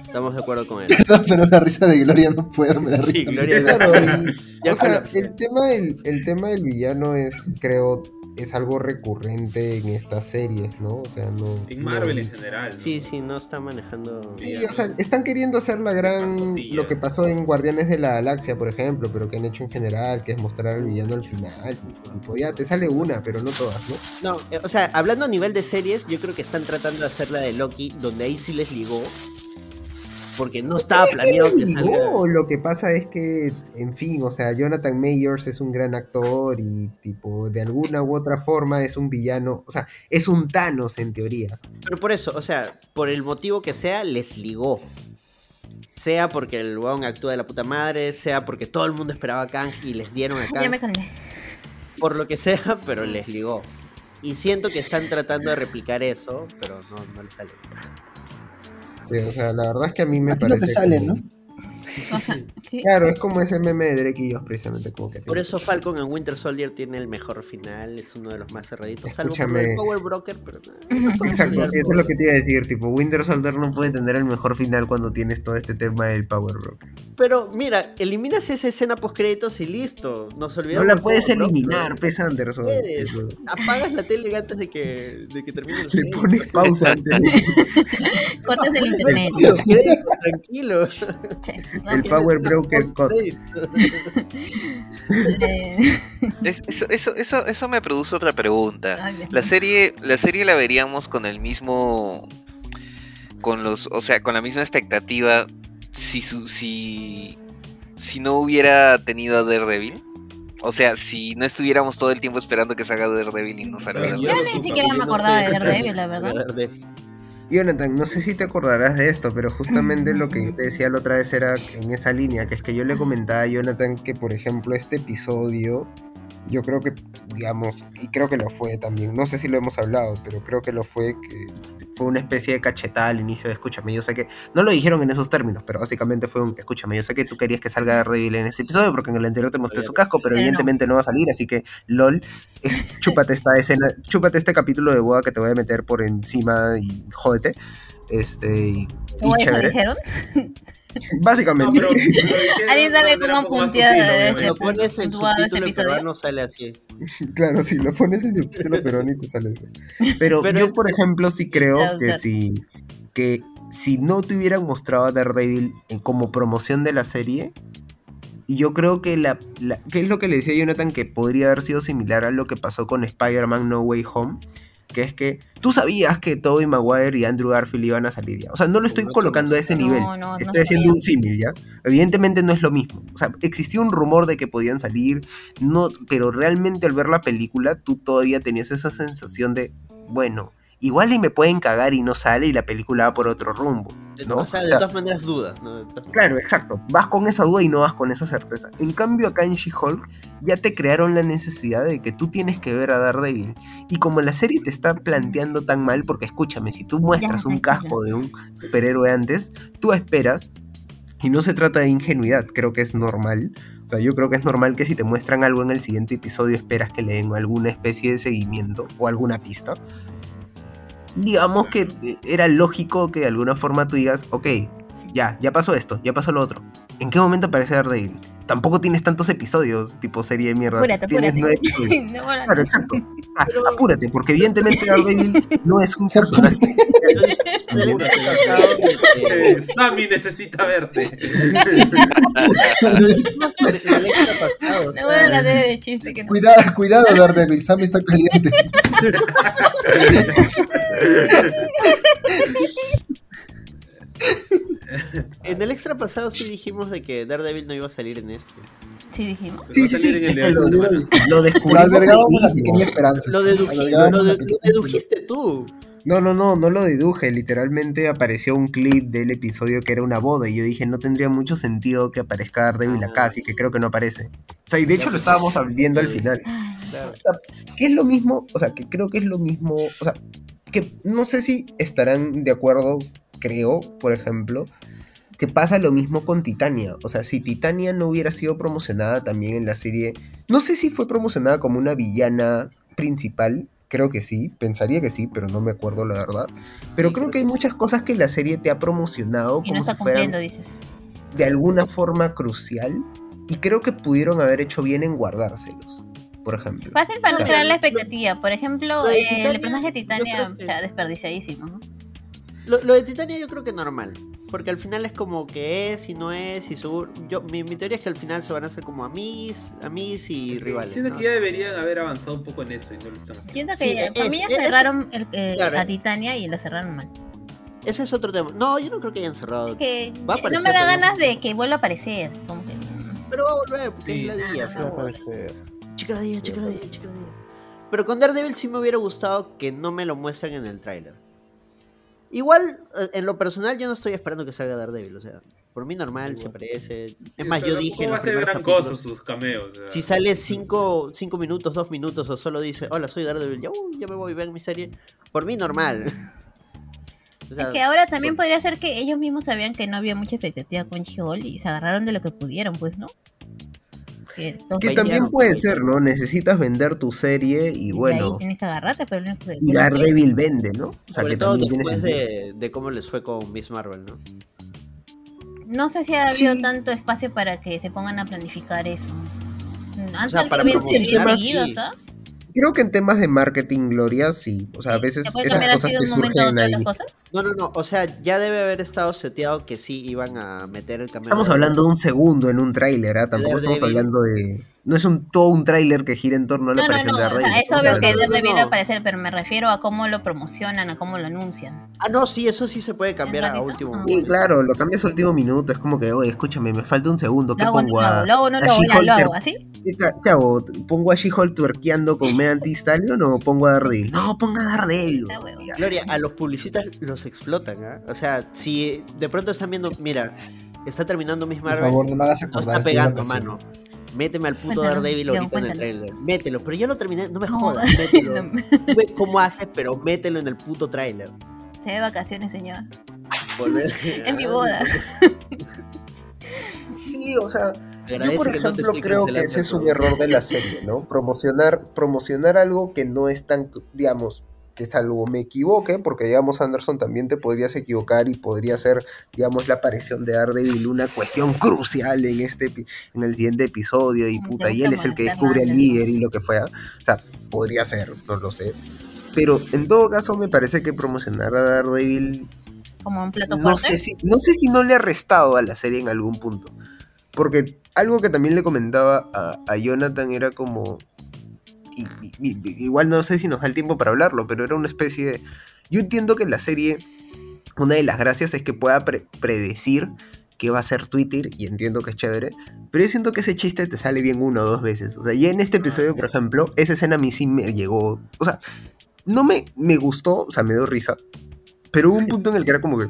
Estamos de acuerdo con él. Pero la risa de Gloria no puedo. Me da risa. Sí, Gloria. Claro, y, o sea, el tema, del, el tema del villano es, creo, es algo recurrente en estas series, ¿no? O sea, no... En no- Marvel en general. ¿no? Sí, sí, no está manejando. Sí, o sea, están queriendo hacer la gran... Lo que pasó en Guardianes de la Galaxia, por ejemplo, pero que han hecho en general, que es mostrar al villano al final. Tipo, ya, te sale una, pero no todas, ¿no? No, eh, o sea, hablando a nivel de series, yo creo que están tratando de hacer la de Loki, donde ahí sí les ligó. Porque no estaba planeado que salga. No, lo que pasa es que, en fin, o sea, Jonathan Mayers es un gran actor y, tipo, de alguna u otra forma es un villano, o sea, es un Thanos en teoría. Pero por eso, o sea, por el motivo que sea, les ligó. Sea porque el weón actúa de la puta madre, sea porque todo el mundo esperaba a Kang y les dieron a Ya Kang. me calmé. Por lo que sea, pero les ligó. Y siento que están tratando de replicar eso, pero no, no les sale. Sí, o sea, la verdad es que a mí me A ti no parece. te sale, como- ¿no? O sea, ¿qué? Claro, es como ese meme de Drake y yo, precisamente, como que. Por eso Falcon en Winter Soldier tiene el mejor final, es uno de los más cerraditos, salvo por Escúchame. el Power Broker, pero... Exacto, sí, eso es lo que te iba a decir. Tipo, Winter Soldier no puede tener el mejor final cuando tienes todo este tema del Power Broker. Pero mira, eliminas esa escena post créditos y listo. Nos No la puedes eliminar, Pes Anderson. Puedes. Apagas la tele antes de que, de que termine los Le créditos. pones pausa antes de- Cortas el internet. Tranquilos. Che, no, El Power Broker eh, Es- eso, eso, eso, eso me produce otra pregunta. ay, La serie, la serie la veríamos con el mismo. Con los. O sea, con la misma expectativa. Si su, si. Si no hubiera tenido a Daredevil. O sea, si no estuviéramos todo el tiempo esperando que salga Daredevil y no salga Yo ni siquiera me acordaba de Daredevil, la verdad. Jonathan, no sé si te acordarás de esto, pero justamente lo que yo te decía la otra vez era en esa línea, que es que yo le comentaba a Jonathan que, por ejemplo, este episodio, yo creo que, digamos, y creo que lo fue también, no sé si lo hemos hablado, pero creo que lo fue, que fue una especie de cachetada al inicio de Escúchame, yo sé que, no lo dijeron en esos términos, pero básicamente fue un, escúchame, yo sé que tú querías que salga Daredevil en ese episodio, porque en el anterior te mostré su casco, pero evidentemente no va a salir, así que, lol, eh, chúpate esta escena, chúpate este capítulo de boda que te voy a meter por encima y jódete. Este, y, y ¿O eso chévere. dijeron? Básicamente. dijeron Alguien sabe cómo puntear este Lo pones en este subtítulo episodio. peruano sale así. claro, si lo pones en subtítulo peruano y te sale eso. Pero, Pero- yo, por ejemplo, sí creo que Traductor. si, que si no te hubieran mostrado a Daredevil en- como promoción de la serie, y yo creo que la, la- que es lo que le decía Jonathan, que podría haber sido similar a lo que pasó con Spider-Man No Way Home, que es que tú sabías que Tobey Maguire y Andrew Garfield iban a salir ya. O sea, no lo estoy No colocando a ese No, nivel. no, no Estoy haciendo sabía. un símil, ¿ya? Evidentemente no es lo mismo. O sea, existía un rumor de que podían salir, no, pero realmente al ver la película tú todavía tenías esa sensación de, bueno, igual y me pueden cagar y no sale y la película va por otro rumbo. ¿no? O sea, de O sea, todas maneras dudas. ¿no? Todas- Claro, exacto. Vas con esa duda y no vas con esa certeza. En cambio, acá en She-Hulk ya te crearon la necesidad de que tú tienes que ver a Daredevil. Y como la serie te está planteando tan mal, porque escúchame, si tú muestras un tranquila. casco de un superhéroe antes, tú esperas. Y no se trata de ingenuidad, creo que es normal. O sea, yo creo que es normal que si te muestran algo en el siguiente episodio, esperas que le den alguna especie de seguimiento o alguna pista. Digamos que era lógico que de alguna forma tú digas, ok, ya, ya pasó esto, ya pasó lo otro. ¿En qué momento aparece Daredevil? Tampoco tienes tantos episodios, tipo serie de mierda. Apúrate, Tienes apúrate. nueve episodios. No, bueno, Claro, exacto. Ah, apúrate, porque evidentemente Daredevil no es un personaje. Eh, Sammy necesita verte. pasado. no de chiste que no. Cuidado, cuidado, Daredevil. Sammy está caliente. En el extra pasado sí dijimos de que Daredevil no iba a salir en este. Sí, dijimos. Sí, sí, sí. lo, descubrimos la pequeña esperanza. Lo, dedujiste tú. No, no, no, no lo deduje. Literalmente apareció un clip del episodio que era una boda. Y yo dije, no tendría mucho sentido que aparezca Daredevil acá, así que creo que no aparece. O sea, y de hecho lo estábamos viendo al final. Claro. Que es lo mismo, o sea, que creo que es lo mismo. O sea, que no sé si estarán de acuerdo, creo, por ejemplo, que pasa lo mismo con Titania. O sea, si Titania no hubiera sido promocionada también en la serie. No sé si fue promocionada como una villana principal. Creo que sí, pensaría que sí, pero no me acuerdo la verdad. Pero Sí, creo que hay muchas cosas que la serie te ha promocionado Y como no está si fueran dices. de alguna forma crucial. Y creo que pudieron haber hecho bien en guardárselos, por ejemplo. Fácil para no crear la expectativa. Por ejemplo, eh, Titania, el personaje de Titania, que- o sea, desperdiciadísimo. ¿no? Lo, lo de Titania yo creo que normal. Porque al final es como que es y no es. Y seguro. Yo, mi, mi teoría es que al final se van a hacer como amis, amis y rivales. Siento ¿no? que ya deberían haber avanzado un poco en eso y no lo están haciendo. Siento que Sí, ya- para es- mí ya es- cerraron el- eh, claro. a Titania y lo cerraron mal. Ese es otro tema. No, yo no creo que hayan cerrado. Que Va a no aparecer, me da pero- ganas de que vuelva a aparecer. Como que, Pero va a volver, porque Sí. es la día. Ah, sí. va a volver. Chica la día, chica la día, chica la día. Pero con Daredevil sí me hubiera gustado que no me lo muestren en el tráiler. Igual, eh, en lo personal, yo no estoy esperando que salga Daredevil. O sea, por mí normal, se aparece. Es más, yo dije. va a ser gran cosa sus cameos. o sea. Si sale 5 minutos, 2 minutos, o solo dice, hola, soy Daredevil, ya, uh, ya me voy a ver mi serie. Por mí, normal. O sea, Es que ahora también podría ser que ellos mismos sabían que no había mucha expectativa con She-Hulk y se agarraron de lo que pudieron, pues, ¿no? Que, también puede ser, ¿no? Necesitas vender tu serie y de bueno, ahí tienes que agarrarte, pero no que- y Daredevil vende, ¿no? O sea, sobre que todo después de, de cómo les fue con Miss Marvel, ¿no? No sé si ha habido Sí. tanto espacio para que se pongan a planificar eso. Han O sea, salido para sí. seguidos, ¿ah? Creo que en temas de marketing, Gloria, sí. O sea, a veces puede esas cosas así de te un momento a surgen otro ahí. las cosas. No, no, no. O sea, ya debe haber estado seteado que sí iban a meter el cameo. Estamos de- hablando de un segundo en un tráiler, ¿ah? Tampoco estamos hablando de... No es un todo un tráiler que gira en torno a la No, no, aparición no. de O Daredevil. sea, es ¿no? obvio no, que no, Daredevil no. aparecer, pero me refiero a cómo lo promocionan, a cómo lo anuncian. Ah, no, sí, eso sí se puede cambiar a último Ah. Sí, momento. claro, lo cambias a último minuto. Es como que, oye, escúchame, me falta un segundo. ¿Qué Lo hago, pongo lo a, lo hago, no lo hago, ya lo hago, ¿así? ¿Qué, hago? ¿Pongo a She-Hulk tuerqueando con Megan Thee Stallion o pongo a Daredevil? No, ponga a Daredevil. Gloria, a los publicistas los explotan, ¿ah? O sea, si de pronto están viendo, mira, está terminando Miss Por Marvel, favor, no me hagas no acordar. está pegando, mano. Méteme al puto Cuéntanos, Daredevil ahorita en el trailer. Mételo, pero yo lo terminé, no me No, jodas, mételo. no me- Ve cómo haces, pero mételo en el puto trailer. Estoy de vacaciones, señor. Volver. Es mi boda. Sí, o sea, yo por que no te ejemplo estoy creo que ese es un error de la serie, ¿no? Promocionar, promocionar algo que no es tan, digamos, que salvo me equivoque, porque digamos Anderson también te podrías equivocar y podría ser, digamos, la aparición de Daredevil una cuestión crucial en este en el siguiente episodio y puta, y él es el que descubre al líder y lo que fuera. O sea, podría ser, no lo sé. Pero en todo caso me parece que promocionar a Daredevil Como un plato no fuerte. sé, si, no sé si no le ha restado a la serie en algún punto. Porque algo que también le comentaba a, a Jonathan era como. y- y- y- igual no sé si nos da el tiempo para hablarlo, pero era una especie de. Yo entiendo que la serie. Una de las gracias es que pueda pre- predecir qué va a ser Twitter, y entiendo que es chévere, pero yo siento que ese chiste te sale bien una o dos veces. O sea, ya en este episodio, por ejemplo, esa escena a mí sí me llegó. O sea, no me, me gustó, o sea, me dio risa, pero hubo un punto en el que era como que.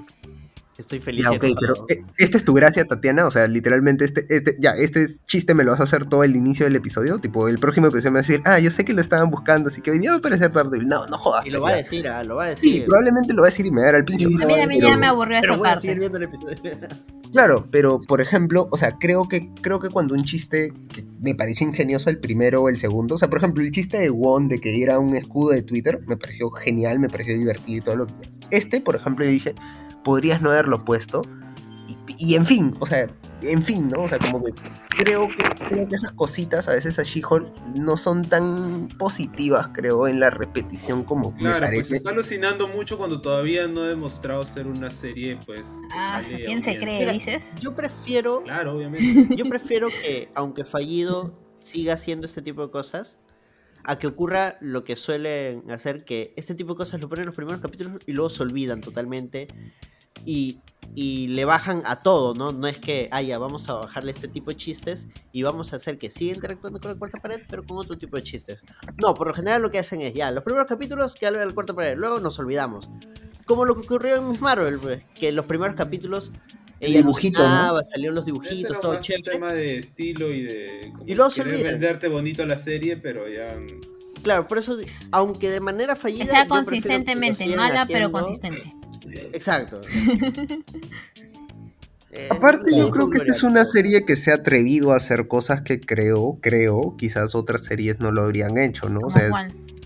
Estoy feliz. Ya, y ok, enojado. pero eh, esta es tu gracia, Tatiana. O sea, literalmente, este, este, ya, este es- chiste me lo vas a hacer todo el inicio del episodio. Tipo, el próximo episodio me va a decir, ah, yo sé que lo estaban buscando, así que hoy día va a aparecer Daredevil. No, no jodas. Y lo va a decir, ah, lo va a decir. Sí, probablemente lo va a decir y me va a dar al pincho. Sí, A mí también ya me aburrió Pero esa voy a parte. seguir viendo el episodio. Claro, pero por ejemplo, o sea, creo que, creo que cuando un chiste que me pareció ingenioso el primero o el segundo. O sea, por ejemplo, el chiste de Won de que era un escudo de Twitter me pareció genial, me pareció divertido y todo lo que. Este, por ejemplo, yo dije, podrías no haberlo puesto. Y, y en fin, o sea, en fin, ¿no? O sea, como que creo que, creo que esas cositas a veces a She-Hulk no son tan positivas, creo, en la repetición como me Claro, pues se está alucinando mucho cuando todavía no ha demostrado ser una serie, pues. Ah, jale ¿quién se cree, Mira, dices? Yo prefiero, Claro, obviamente. yo prefiero que, aunque fallido, siga haciendo este tipo de cosas. A que ocurra lo que suelen hacer, que este tipo de cosas lo ponen en los primeros capítulos y luego se olvidan totalmente. Y, y le bajan a todo, ¿no? No es que, ah, ya, vamos a bajarle este tipo de chistes y vamos a hacer que siga interactuando con la cuarta pared, pero con otro tipo de chistes. No, por lo general lo que hacen es, ya, los primeros capítulos que hablan de la cuarta pared, luego nos olvidamos. Como lo que ocurrió en Miss Marvel, pues, que los primeros capítulos ella dibujito, ¿no? salieron los dibujitos, todo chévere. tema de estilo y de. Y luego se olvida. venderte bonito la serie, pero ya. Claro, por eso, aunque de manera fallida. Que sea que consistentemente mala, pero consistente. Exacto. Eh, Aparte, yo creo que esta es una serie que se ha atrevido a hacer cosas que creo, creo, quizás otras series no lo habrían hecho, ¿no? O sea,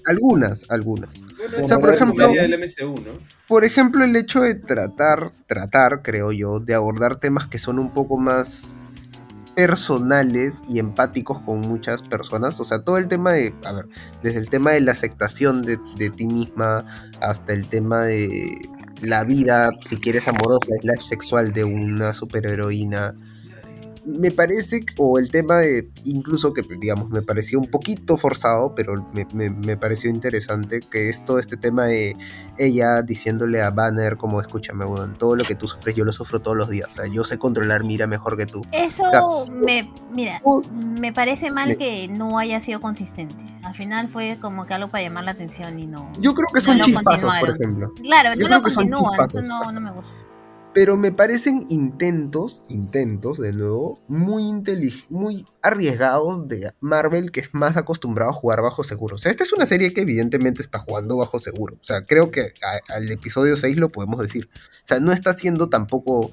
algunas, algunas. Bueno, O sea, por ejemplo- historia del MCU, ¿no? Por ejemplo, el hecho de tratar, tratar, creo yo, de abordar temas que son un poco más personales y empáticos con muchas personas. O sea, todo el tema de, a ver, desde el tema de la aceptación de, de ti misma hasta el tema de la vida, si quieres, amorosa, slash sexual de una superheroína. Me parece, o el tema de, incluso que, digamos, me pareció un poquito forzado, pero me, me- me pareció interesante, que es todo este tema de ella diciéndole a Banner como escúchame, weón, todo lo que tú sufres yo lo sufro todos los días, o sea, yo sé controlar mira mejor que tú. Eso me, mira, me parece mal Me- que no haya sido consistente. Al final fue como que algo para llamar la atención y no. Yo creo que No son chispazos, por ejemplo. Claro, yo no lo continúan, eso no, no me gusta. Pero me parecen intentos, intentos de nuevo, muy muy arriesgados de Marvel que es más acostumbrado a jugar bajo seguro. O sea, esta es una serie que evidentemente está jugando bajo seguro. O sea, creo que al episodio 6 lo podemos decir. O sea, no está haciendo tampoco,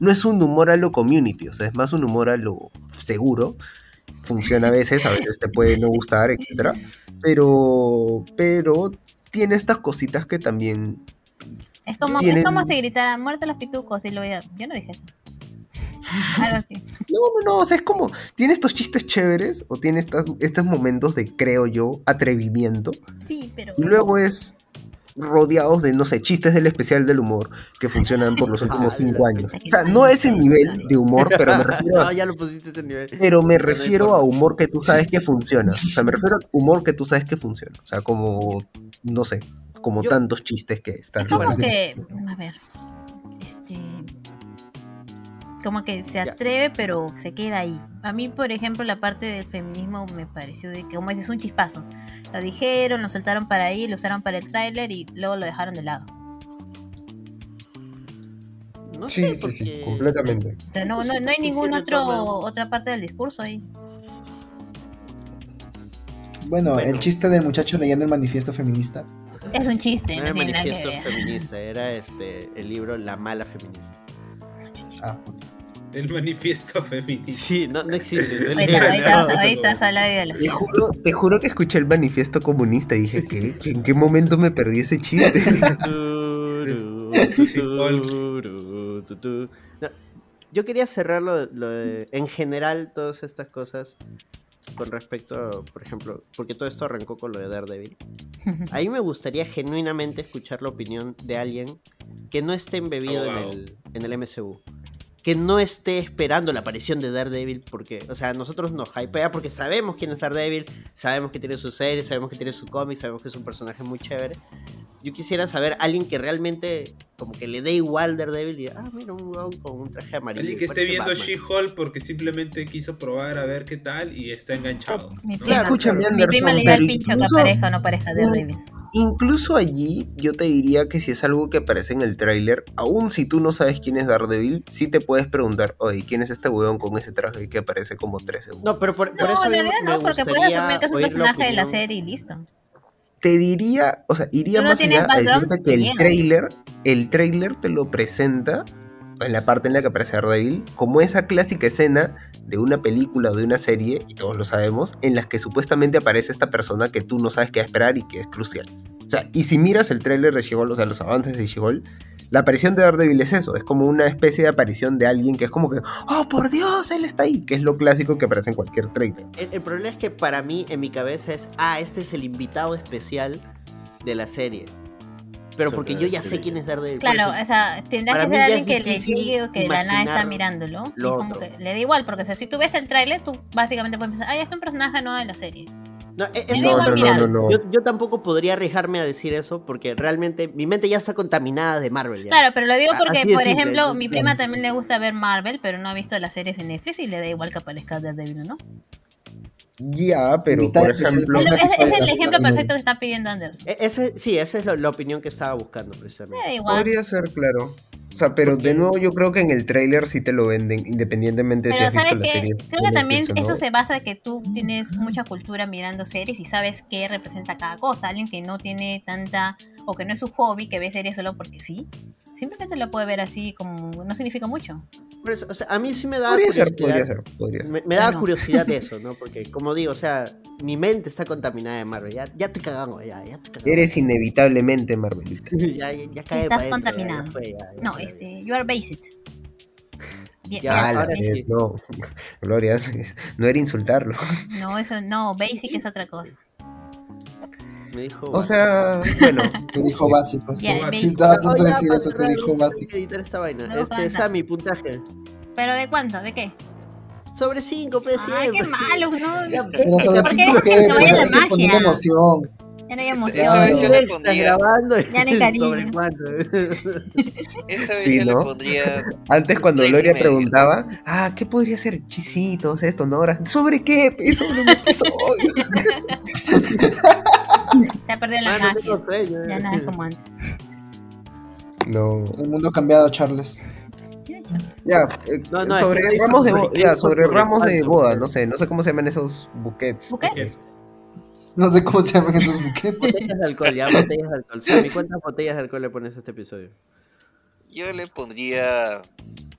no es un humor a lo community, o sea, es más un humor a lo seguro. Funciona a veces, a veces te puede no gustar, etcétera. Pero, pero tiene estas cositas que también Es como, Tienen- es como si gritara muerte a los pitucos y lo veía. Yo no dije eso. Algo así. No, no, no, o sea, es como, tiene estos chistes chéveres o tiene estas, estos momentos de, creo yo, atrevimiento Sí, pero. y luego es rodeados de, no sé, chistes del especial del humor que funcionan por los últimos Ah, cinco años. O sea, no a ese nivel de humor, pero me refiero no, a, ya lo pusiste ese nivel. pero me Pero no refiero a humor que tú sabes que funciona. O sea, me refiero a humor que tú sabes que funciona. O sea, como, no sé, como Yo- tantos chistes que están. Es como que. A ver. Este. Como que se Ya. atreve, pero se queda ahí. A mí, por ejemplo, la parte del feminismo me pareció de que, como dices, un chispazo. Lo dijeron, lo soltaron para ahí, lo usaron para el tráiler y luego lo dejaron de lado. No Sí, sé, sí, sí, completamente. Pero no, no, cositas no hay sí otro retoman. otra parte del discurso ahí. Bueno, Bueno. el chiste del muchacho leyendo el manifiesto feminista. Es un chiste, No no era tiene nada que manifiesto ver. feminista, era este el libro La mala feminista. Ah, El manifiesto feminista. Sí, no, no existe. es el Ahorita, eso- sale de Te juro, te juro que escuché el manifiesto comunista y dije, ¿qué? ¿En qué momento me perdí ese chiste? No, Yo quería cerrar lo, lo de, en general, todas estas cosas con respecto, a, por ejemplo, porque todo esto arrancó con lo de Daredevil. A mí me gustaría genuinamente escuchar la opinión de alguien que no esté embebido Abogado. en, el, en el MCU. Que no esté esperando la aparición de Daredevil porque, o sea, nosotros nos hypea porque sabemos quién es Daredevil, sabemos que tiene su serie, sabemos que tiene su cómic, sabemos que es un personaje muy chévere. Yo quisiera saber alguien que realmente como que le dé igual Daredevil y ah, mira, un huevón con un traje amarillo. Alguien que esté viendo Batman". She-Hulk porque simplemente quiso probar a ver qué tal y está enganchado. Mi ¿no? prima, Escúchame, mi Anderson, prima le al pero pincho que incluso- aparezca o no parezca de Daredevil. Incluso allí, yo te diría que si es algo que aparece en el tráiler, aun si tú no sabes quién es Daredevil, sí te puedes preguntar, oye, ¿quién es este weón con ese traje que aparece como 3 segundos? No, pero por, por No, eso en realidad me no, porque puedes gustaría asumir que es un personaje de la serie y listo. Te diría, o sea, iría no más allá a decirte te que el llena. tráiler, el tráiler te lo presenta en la parte en la que aparece Daredevil, como esa clásica escena de una película o de una serie, y todos lo sabemos, en las que supuestamente aparece esta persona que tú no sabes qué esperar y que es crucial. O sea, y si miras el tráiler de She-Hulk, o sea, los avances de She-Hulk, la aparición de Daredevil es eso, es como una especie de aparición de alguien que es como que, oh, por Dios, él está ahí, que es lo clásico que aparece en cualquier trailer. El, el problema es que para mí, en mi cabeza, es, ah, este es el invitado especial de la serie. Pero porque yo ya sé quién es Daredevil. Claro, eso- o sea, tendrá que ser alguien que le llegue o que de la nada está mirándolo. Y lo como otro. que le da igual, porque o sea, si tú ves el tráiler, tú básicamente puedes pensar, ah, ya es un personaje nuevo de la serie. No, e- igual. No, no, no. Yo, yo tampoco podría arriesgarme a decir eso porque realmente mi mente ya está contaminada de Marvel. Ya. Claro, pero lo digo porque, por simple, ejemplo, mi prima también le gusta ver Marvel, pero no ha visto las series de Netflix y le da igual que aparezca Daredevil, ¿no? Ya, pero por ejemplo... Es, es- es el ejemplo perfecto que está pidiendo Anderson. E- ese, sí, esa es la, la opinión que estaba buscando Me precisamente. da igual. Podría ser, claro. O sea, pero de nuevo yo creo que en el tráiler sí te lo venden, independientemente de si has visto sabes las que series. creo que también eso se basa en que tú tienes mucha cultura mirando series y sabes qué representa cada cosa. Alguien que no tiene tanta o que no es su hobby, que ve series solo porque sí, simplemente lo puede ver así como no significa mucho. Por eso, o sea, a mí sí me da Podría ser, curiosidad. podría ser, podría ser. Me, me da Bueno. curiosidad eso, ¿no? Porque, como digo, o sea, mi mente está contaminada de Marvel. Ya, ya estoy cagando, ya, ya estoy cagando. Eres inevitablemente Marvelita. ya, ya, ya cae Estás contaminado. ya fue, ya, ya No, fue. este, you are based. Bien, Ya, ahora sí. no, Gloria, no era insultarlo. No, eso no, basic es otra cosa. Me dijo. O sea, bueno, Te dijo básico. Sí, estaba a punto de decir eso, te dijo tengo básico. que editar esta vaina. No, este, Sammy, puntaje. ¿Pero de cuánto? ¿De qué? Sobre 5, pues Ay, qué malo, ¿no? Ya, Pero sobre ¿Por qué que se vaya la magia? emoción. Ya no hay Esta emoción. vez yo le Estás pondría, grabando Ya no hay cariño. sobre cuánto. esta vez Sí, yo ¿no? le pondría antes cuando Gloria preguntaba, ah, ¿qué podría ser? Chisitos, esto, ¿no? Ahora, ¿sobre qué? Sobre un episodio. Se ha perdido la Ah, no magia. yo- Ya nada es como antes. No. El mundo ha cambiado, Charles. Ya, eh, No, no, es sobre que no dijo ramos de ya, sobre ramos de boda, no sé, no sé cómo se llaman esos buquets. ¿Buquets? No sé cómo se llaman esos buquetes. Botellas de alcohol, ya, botellas de alcohol. Sammy, ¿cuántas botellas de alcohol le pones a este episodio? yo le pondría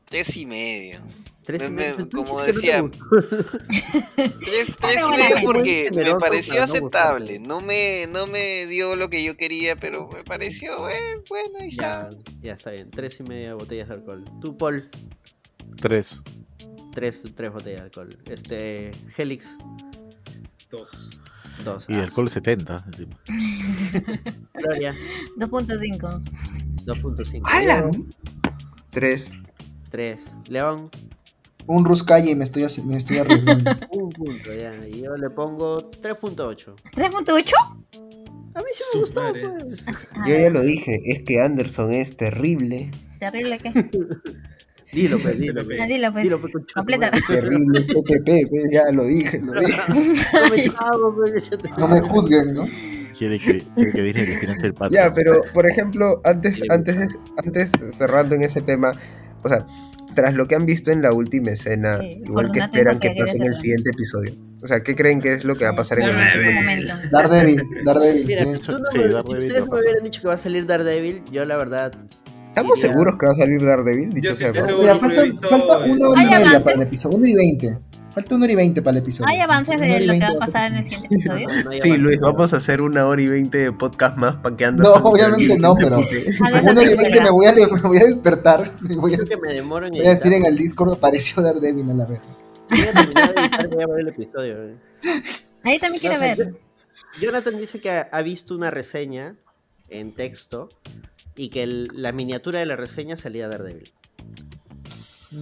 tres y medio. ¿Tres y Me- medio? me- como no te decía, gustó. Tres, y medio porque me pareció no aceptable. No me, no me dio lo que yo quería, pero me pareció eh, bueno y Ya, ya está bien. Tres y media botellas de alcohol. Tú, Paul, Tres. tres, tres botellas de alcohol. Este, Helix, Dos. dos. Y de Ah, alcohol 70 encima. Gloria, 2.5. 2.5. ¡Hala! Diego, Tres. Tres. León, Un Ruscalle y me estoy, me estoy arriesgando. un punto, ya. Y yo le pongo 3.8. ¿3.8? A mí sí me gustó, pues. Ah, Yo ya lo dije, es que Anderson es terrible. Terrible que. Dilo, pues, Se dilo. lo pues. Ah, Dilo, pues. Dilo, pues, concha tu Completa. Terrible CPP, pues, ya lo dije, lo dije. No me chavo, pues, No me juzguen, ¿no? Quiere que, quiere que Disney le financie el pato. Ya, pero por ejemplo, antes, antes, antes cerrando en ese tema, o sea, tras lo que han visto en la última escena, Sí, igual que esperan que que pase en el siguiente episodio. O sea, ¿qué creen que es lo que va a pasar en el episodio? momento. Daredevil, Daredevil, Mira, sí. si, no Sí, ustedes me hubieran dicho que va a salir Daredevil, yo la verdad. ¿Estamos diría- seguros que va a salir Daredevil? Dicho Yo sí sea. Mira, falta, falta una hora y ¿Hay media para el episodio, una hora y veinte. Falta una hora y veinte para el episodio. ¿Hay avances de lo que va a pasar en el siguiente episodio? No, no Sí, avance. Luis, vamos a hacer una hora y veinte de podcast más para que No, Anderson... obviamente no, pero una hora y veinte me voy a, le- me voy a despertar. Me voy a, Creo que me demoro en voy a decir en el Discord apareció Daredevil a la vez. Voy a terminar de editar, voy a ver el episodio. eh. Ahí también quiero No sé, ver. Jonathan dice que ha, ha visto una reseña en texto y que el- la miniatura de la reseña salía Daredevil.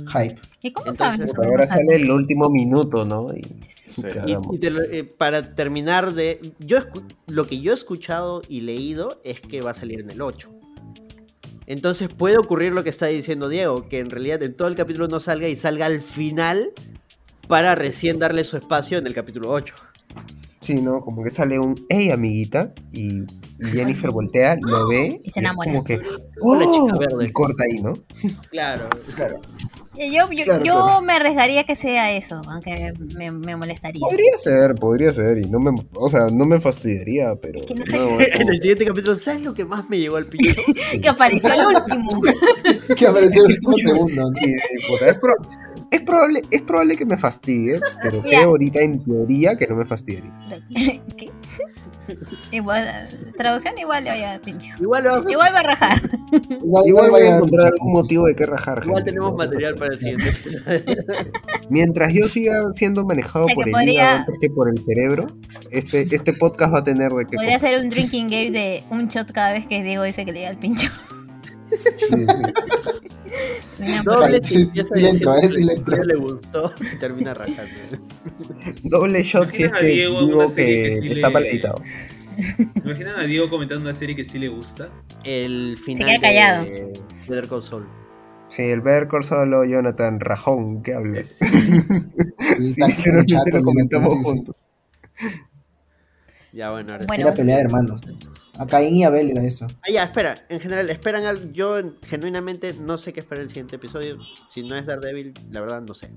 Hype. ¿Y cómo Entonces? Puta, Ahora sale el último minuto, ¿no? Y, Sí. Y, cagamos. y te lo- eh, para terminar de... Yo lo que yo he escuchado y leído es que va a salir en el 8. Entonces puede ocurrir lo que está diciendo Diego, que en realidad en todo el capítulo no salga y salga al final para recién darle su espacio en el capítulo 8. Sí, ¿no? Como que sale un, hey, amiguita, y, y Jennifer voltea, lo ve, Y se enamora. como que, Una chica ¡oh! verde. Y corta ahí, ¿no? Claro. Yo, yo, Claro, yo claro. me arriesgaría que sea eso, aunque me, me molestaría. Podría ser, podría ser, y no me, o sea, no me fastidiaría, pero... Es que no sé. no, En el siguiente capítulo, ¿sabes lo que más me llegó al pincho? Que apareció el último. Que apareció el último segundo. Sí, es, pro- es probable, es probable que me fastidie, pero creo ahorita en teoría que no me fastidiaría. ¿Qué? Igual, traducción igual le voy a pincho. Igual, vamos- Igual va a rajar. Igual, Igual voy a vaya- encontrar algún motivo de qué rajar. igual gente, tenemos material para el siguiente episodio. Mientras yo siga siendo manejado O sea, por que el podría- hígado antes que por el cerebro, este, este podcast va a tener de qué Podría ser un drinking game de un shot cada vez que Diego dice que le llega el pincho. Doble Sí, si sí, empieza sí le diciendo que eh, sí gustó y termina rajando. Doble shot si Diego en digo una serie que, que sí está editado. ¿Se imaginan a Diego comentando una serie que sí le gusta? El final queda callado. de Better Call Saul. Sí, el ver solo Jonathan Rajón, ¿qué habla? Es- Sí, chat, lo comentamos sí, sí. juntos. Ya, bueno, ahora sí. Bueno. Era pelea de hermanos. A Caín y Abel era eso. Ah, ya, espera. En general, esperan algo. Yo genuinamente no sé qué esperar el siguiente episodio. Si no es Daredevil, la verdad no sé.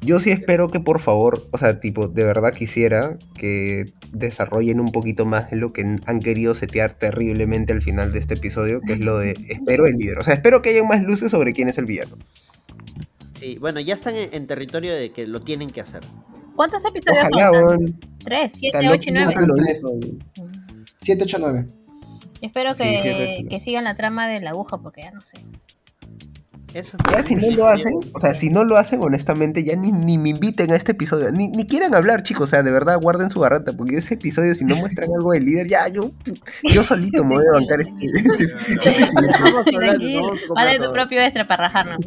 Yo sí espero que por favor, o sea, tipo, de verdad quisiera que desarrollen un poquito más de lo que han querido setear terriblemente al final de este episodio, que es lo de espero el líder. O sea, espero que haya más luces sobre quién es el villano. Sí, bueno, ya están en, en territorio de que lo tienen que hacer. ¿Cuántos episodios Ojalá, weón. Tres, siete, ocho y nueve. 7, 8, 9. Espero Sí, que, siete, ocho, que sigan la trama de la aguja, porque ya no sé. Eso. Ya si no lo hacen, o sea, si no lo hacen honestamente, ya ni, ni me inviten a este episodio, ni, ni quieran hablar, chicos, o sea, de verdad guarden su garrata, porque ese episodio si no muestran algo del líder, ya yo, yo solito me voy a bancar este, va comprar de tu propio extra para rajarnos.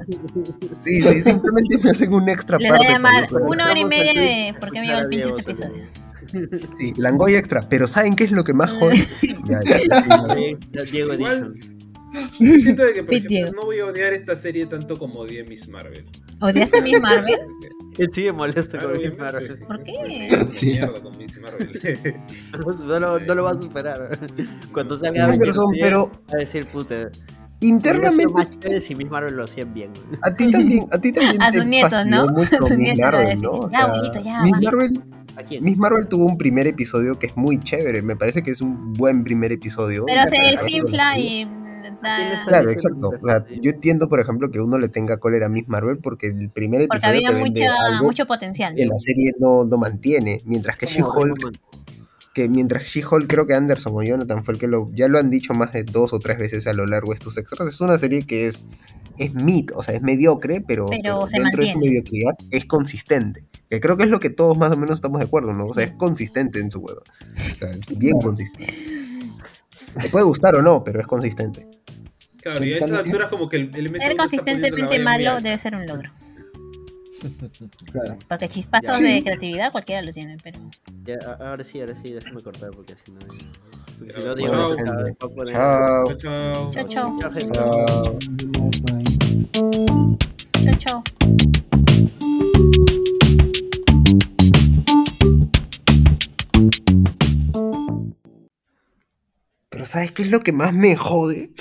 Sí, sí, simplemente me hacen un extra Les voy a llamar para- una hora y media de por qué me llegó el a pincho este episodio. Sí, Langoy extra, pero ¿saben qué es lo que más jode? Ya, ya, ya, ya. Sí. Yo siento de que, por ejemplo, no voy a odiar esta serie tanto como odié Miss Marvel. ¿Odiaste Miss Marvel? Sigue molesto Claro, con Miss. Marvel. ¿Por qué? Sí. mierda con Miss Marvel. No lo, no lo va a superar. Cuando salga Sí, Avengers Anderson, 10, pero va a decir, puta. internamente si Miss Marvel lo hacían bien. a ti también, a ti también A nietos, fastidió ¿no? mucho A Miss nietos, a Marvel, ¿no? O ya, abuelito, ya, Miss. Marvel ¿A quién? Miss Marvel tuvo un primer episodio que es muy chévere, me parece que es un buen primer episodio. Pero Me se desinfla y ¿A quién le da... está Claro, exacto. O sea, yo entiendo, por ejemplo, que uno le tenga cólera a Miss Marvel porque el primer Porque episodio había te vende mucha, algo mucho potencial. que la serie no, no mantiene, mientras que She-Hulk que mientras She-Hulk creo que Anderson o Jonathan fue el que lo ya lo han dicho más de dos o tres veces a lo largo de estos extras. Es una serie que es es mid o sea es mediocre pero, Pero se dentro de su mantiene. mediocridad es consistente. Que creo que es lo que todos más o menos estamos de acuerdo no o sea es consistente en su huevo. O sea, es bien consistente. Te puede gustar o no pero es consistente Claro, y a esas alturas como que el, el MCU Ser consistentemente malo debe ser un logro. Claro. Porque chispazos Ya. de Sí. creatividad cualquiera lo tiene, pero... Ya, ahora sí, ahora sí, déjame cortar porque si no. Porque si Chao. no, digo, Chao. chao Chao, chao. Chao, chao. pero sabes qué es lo que más me jode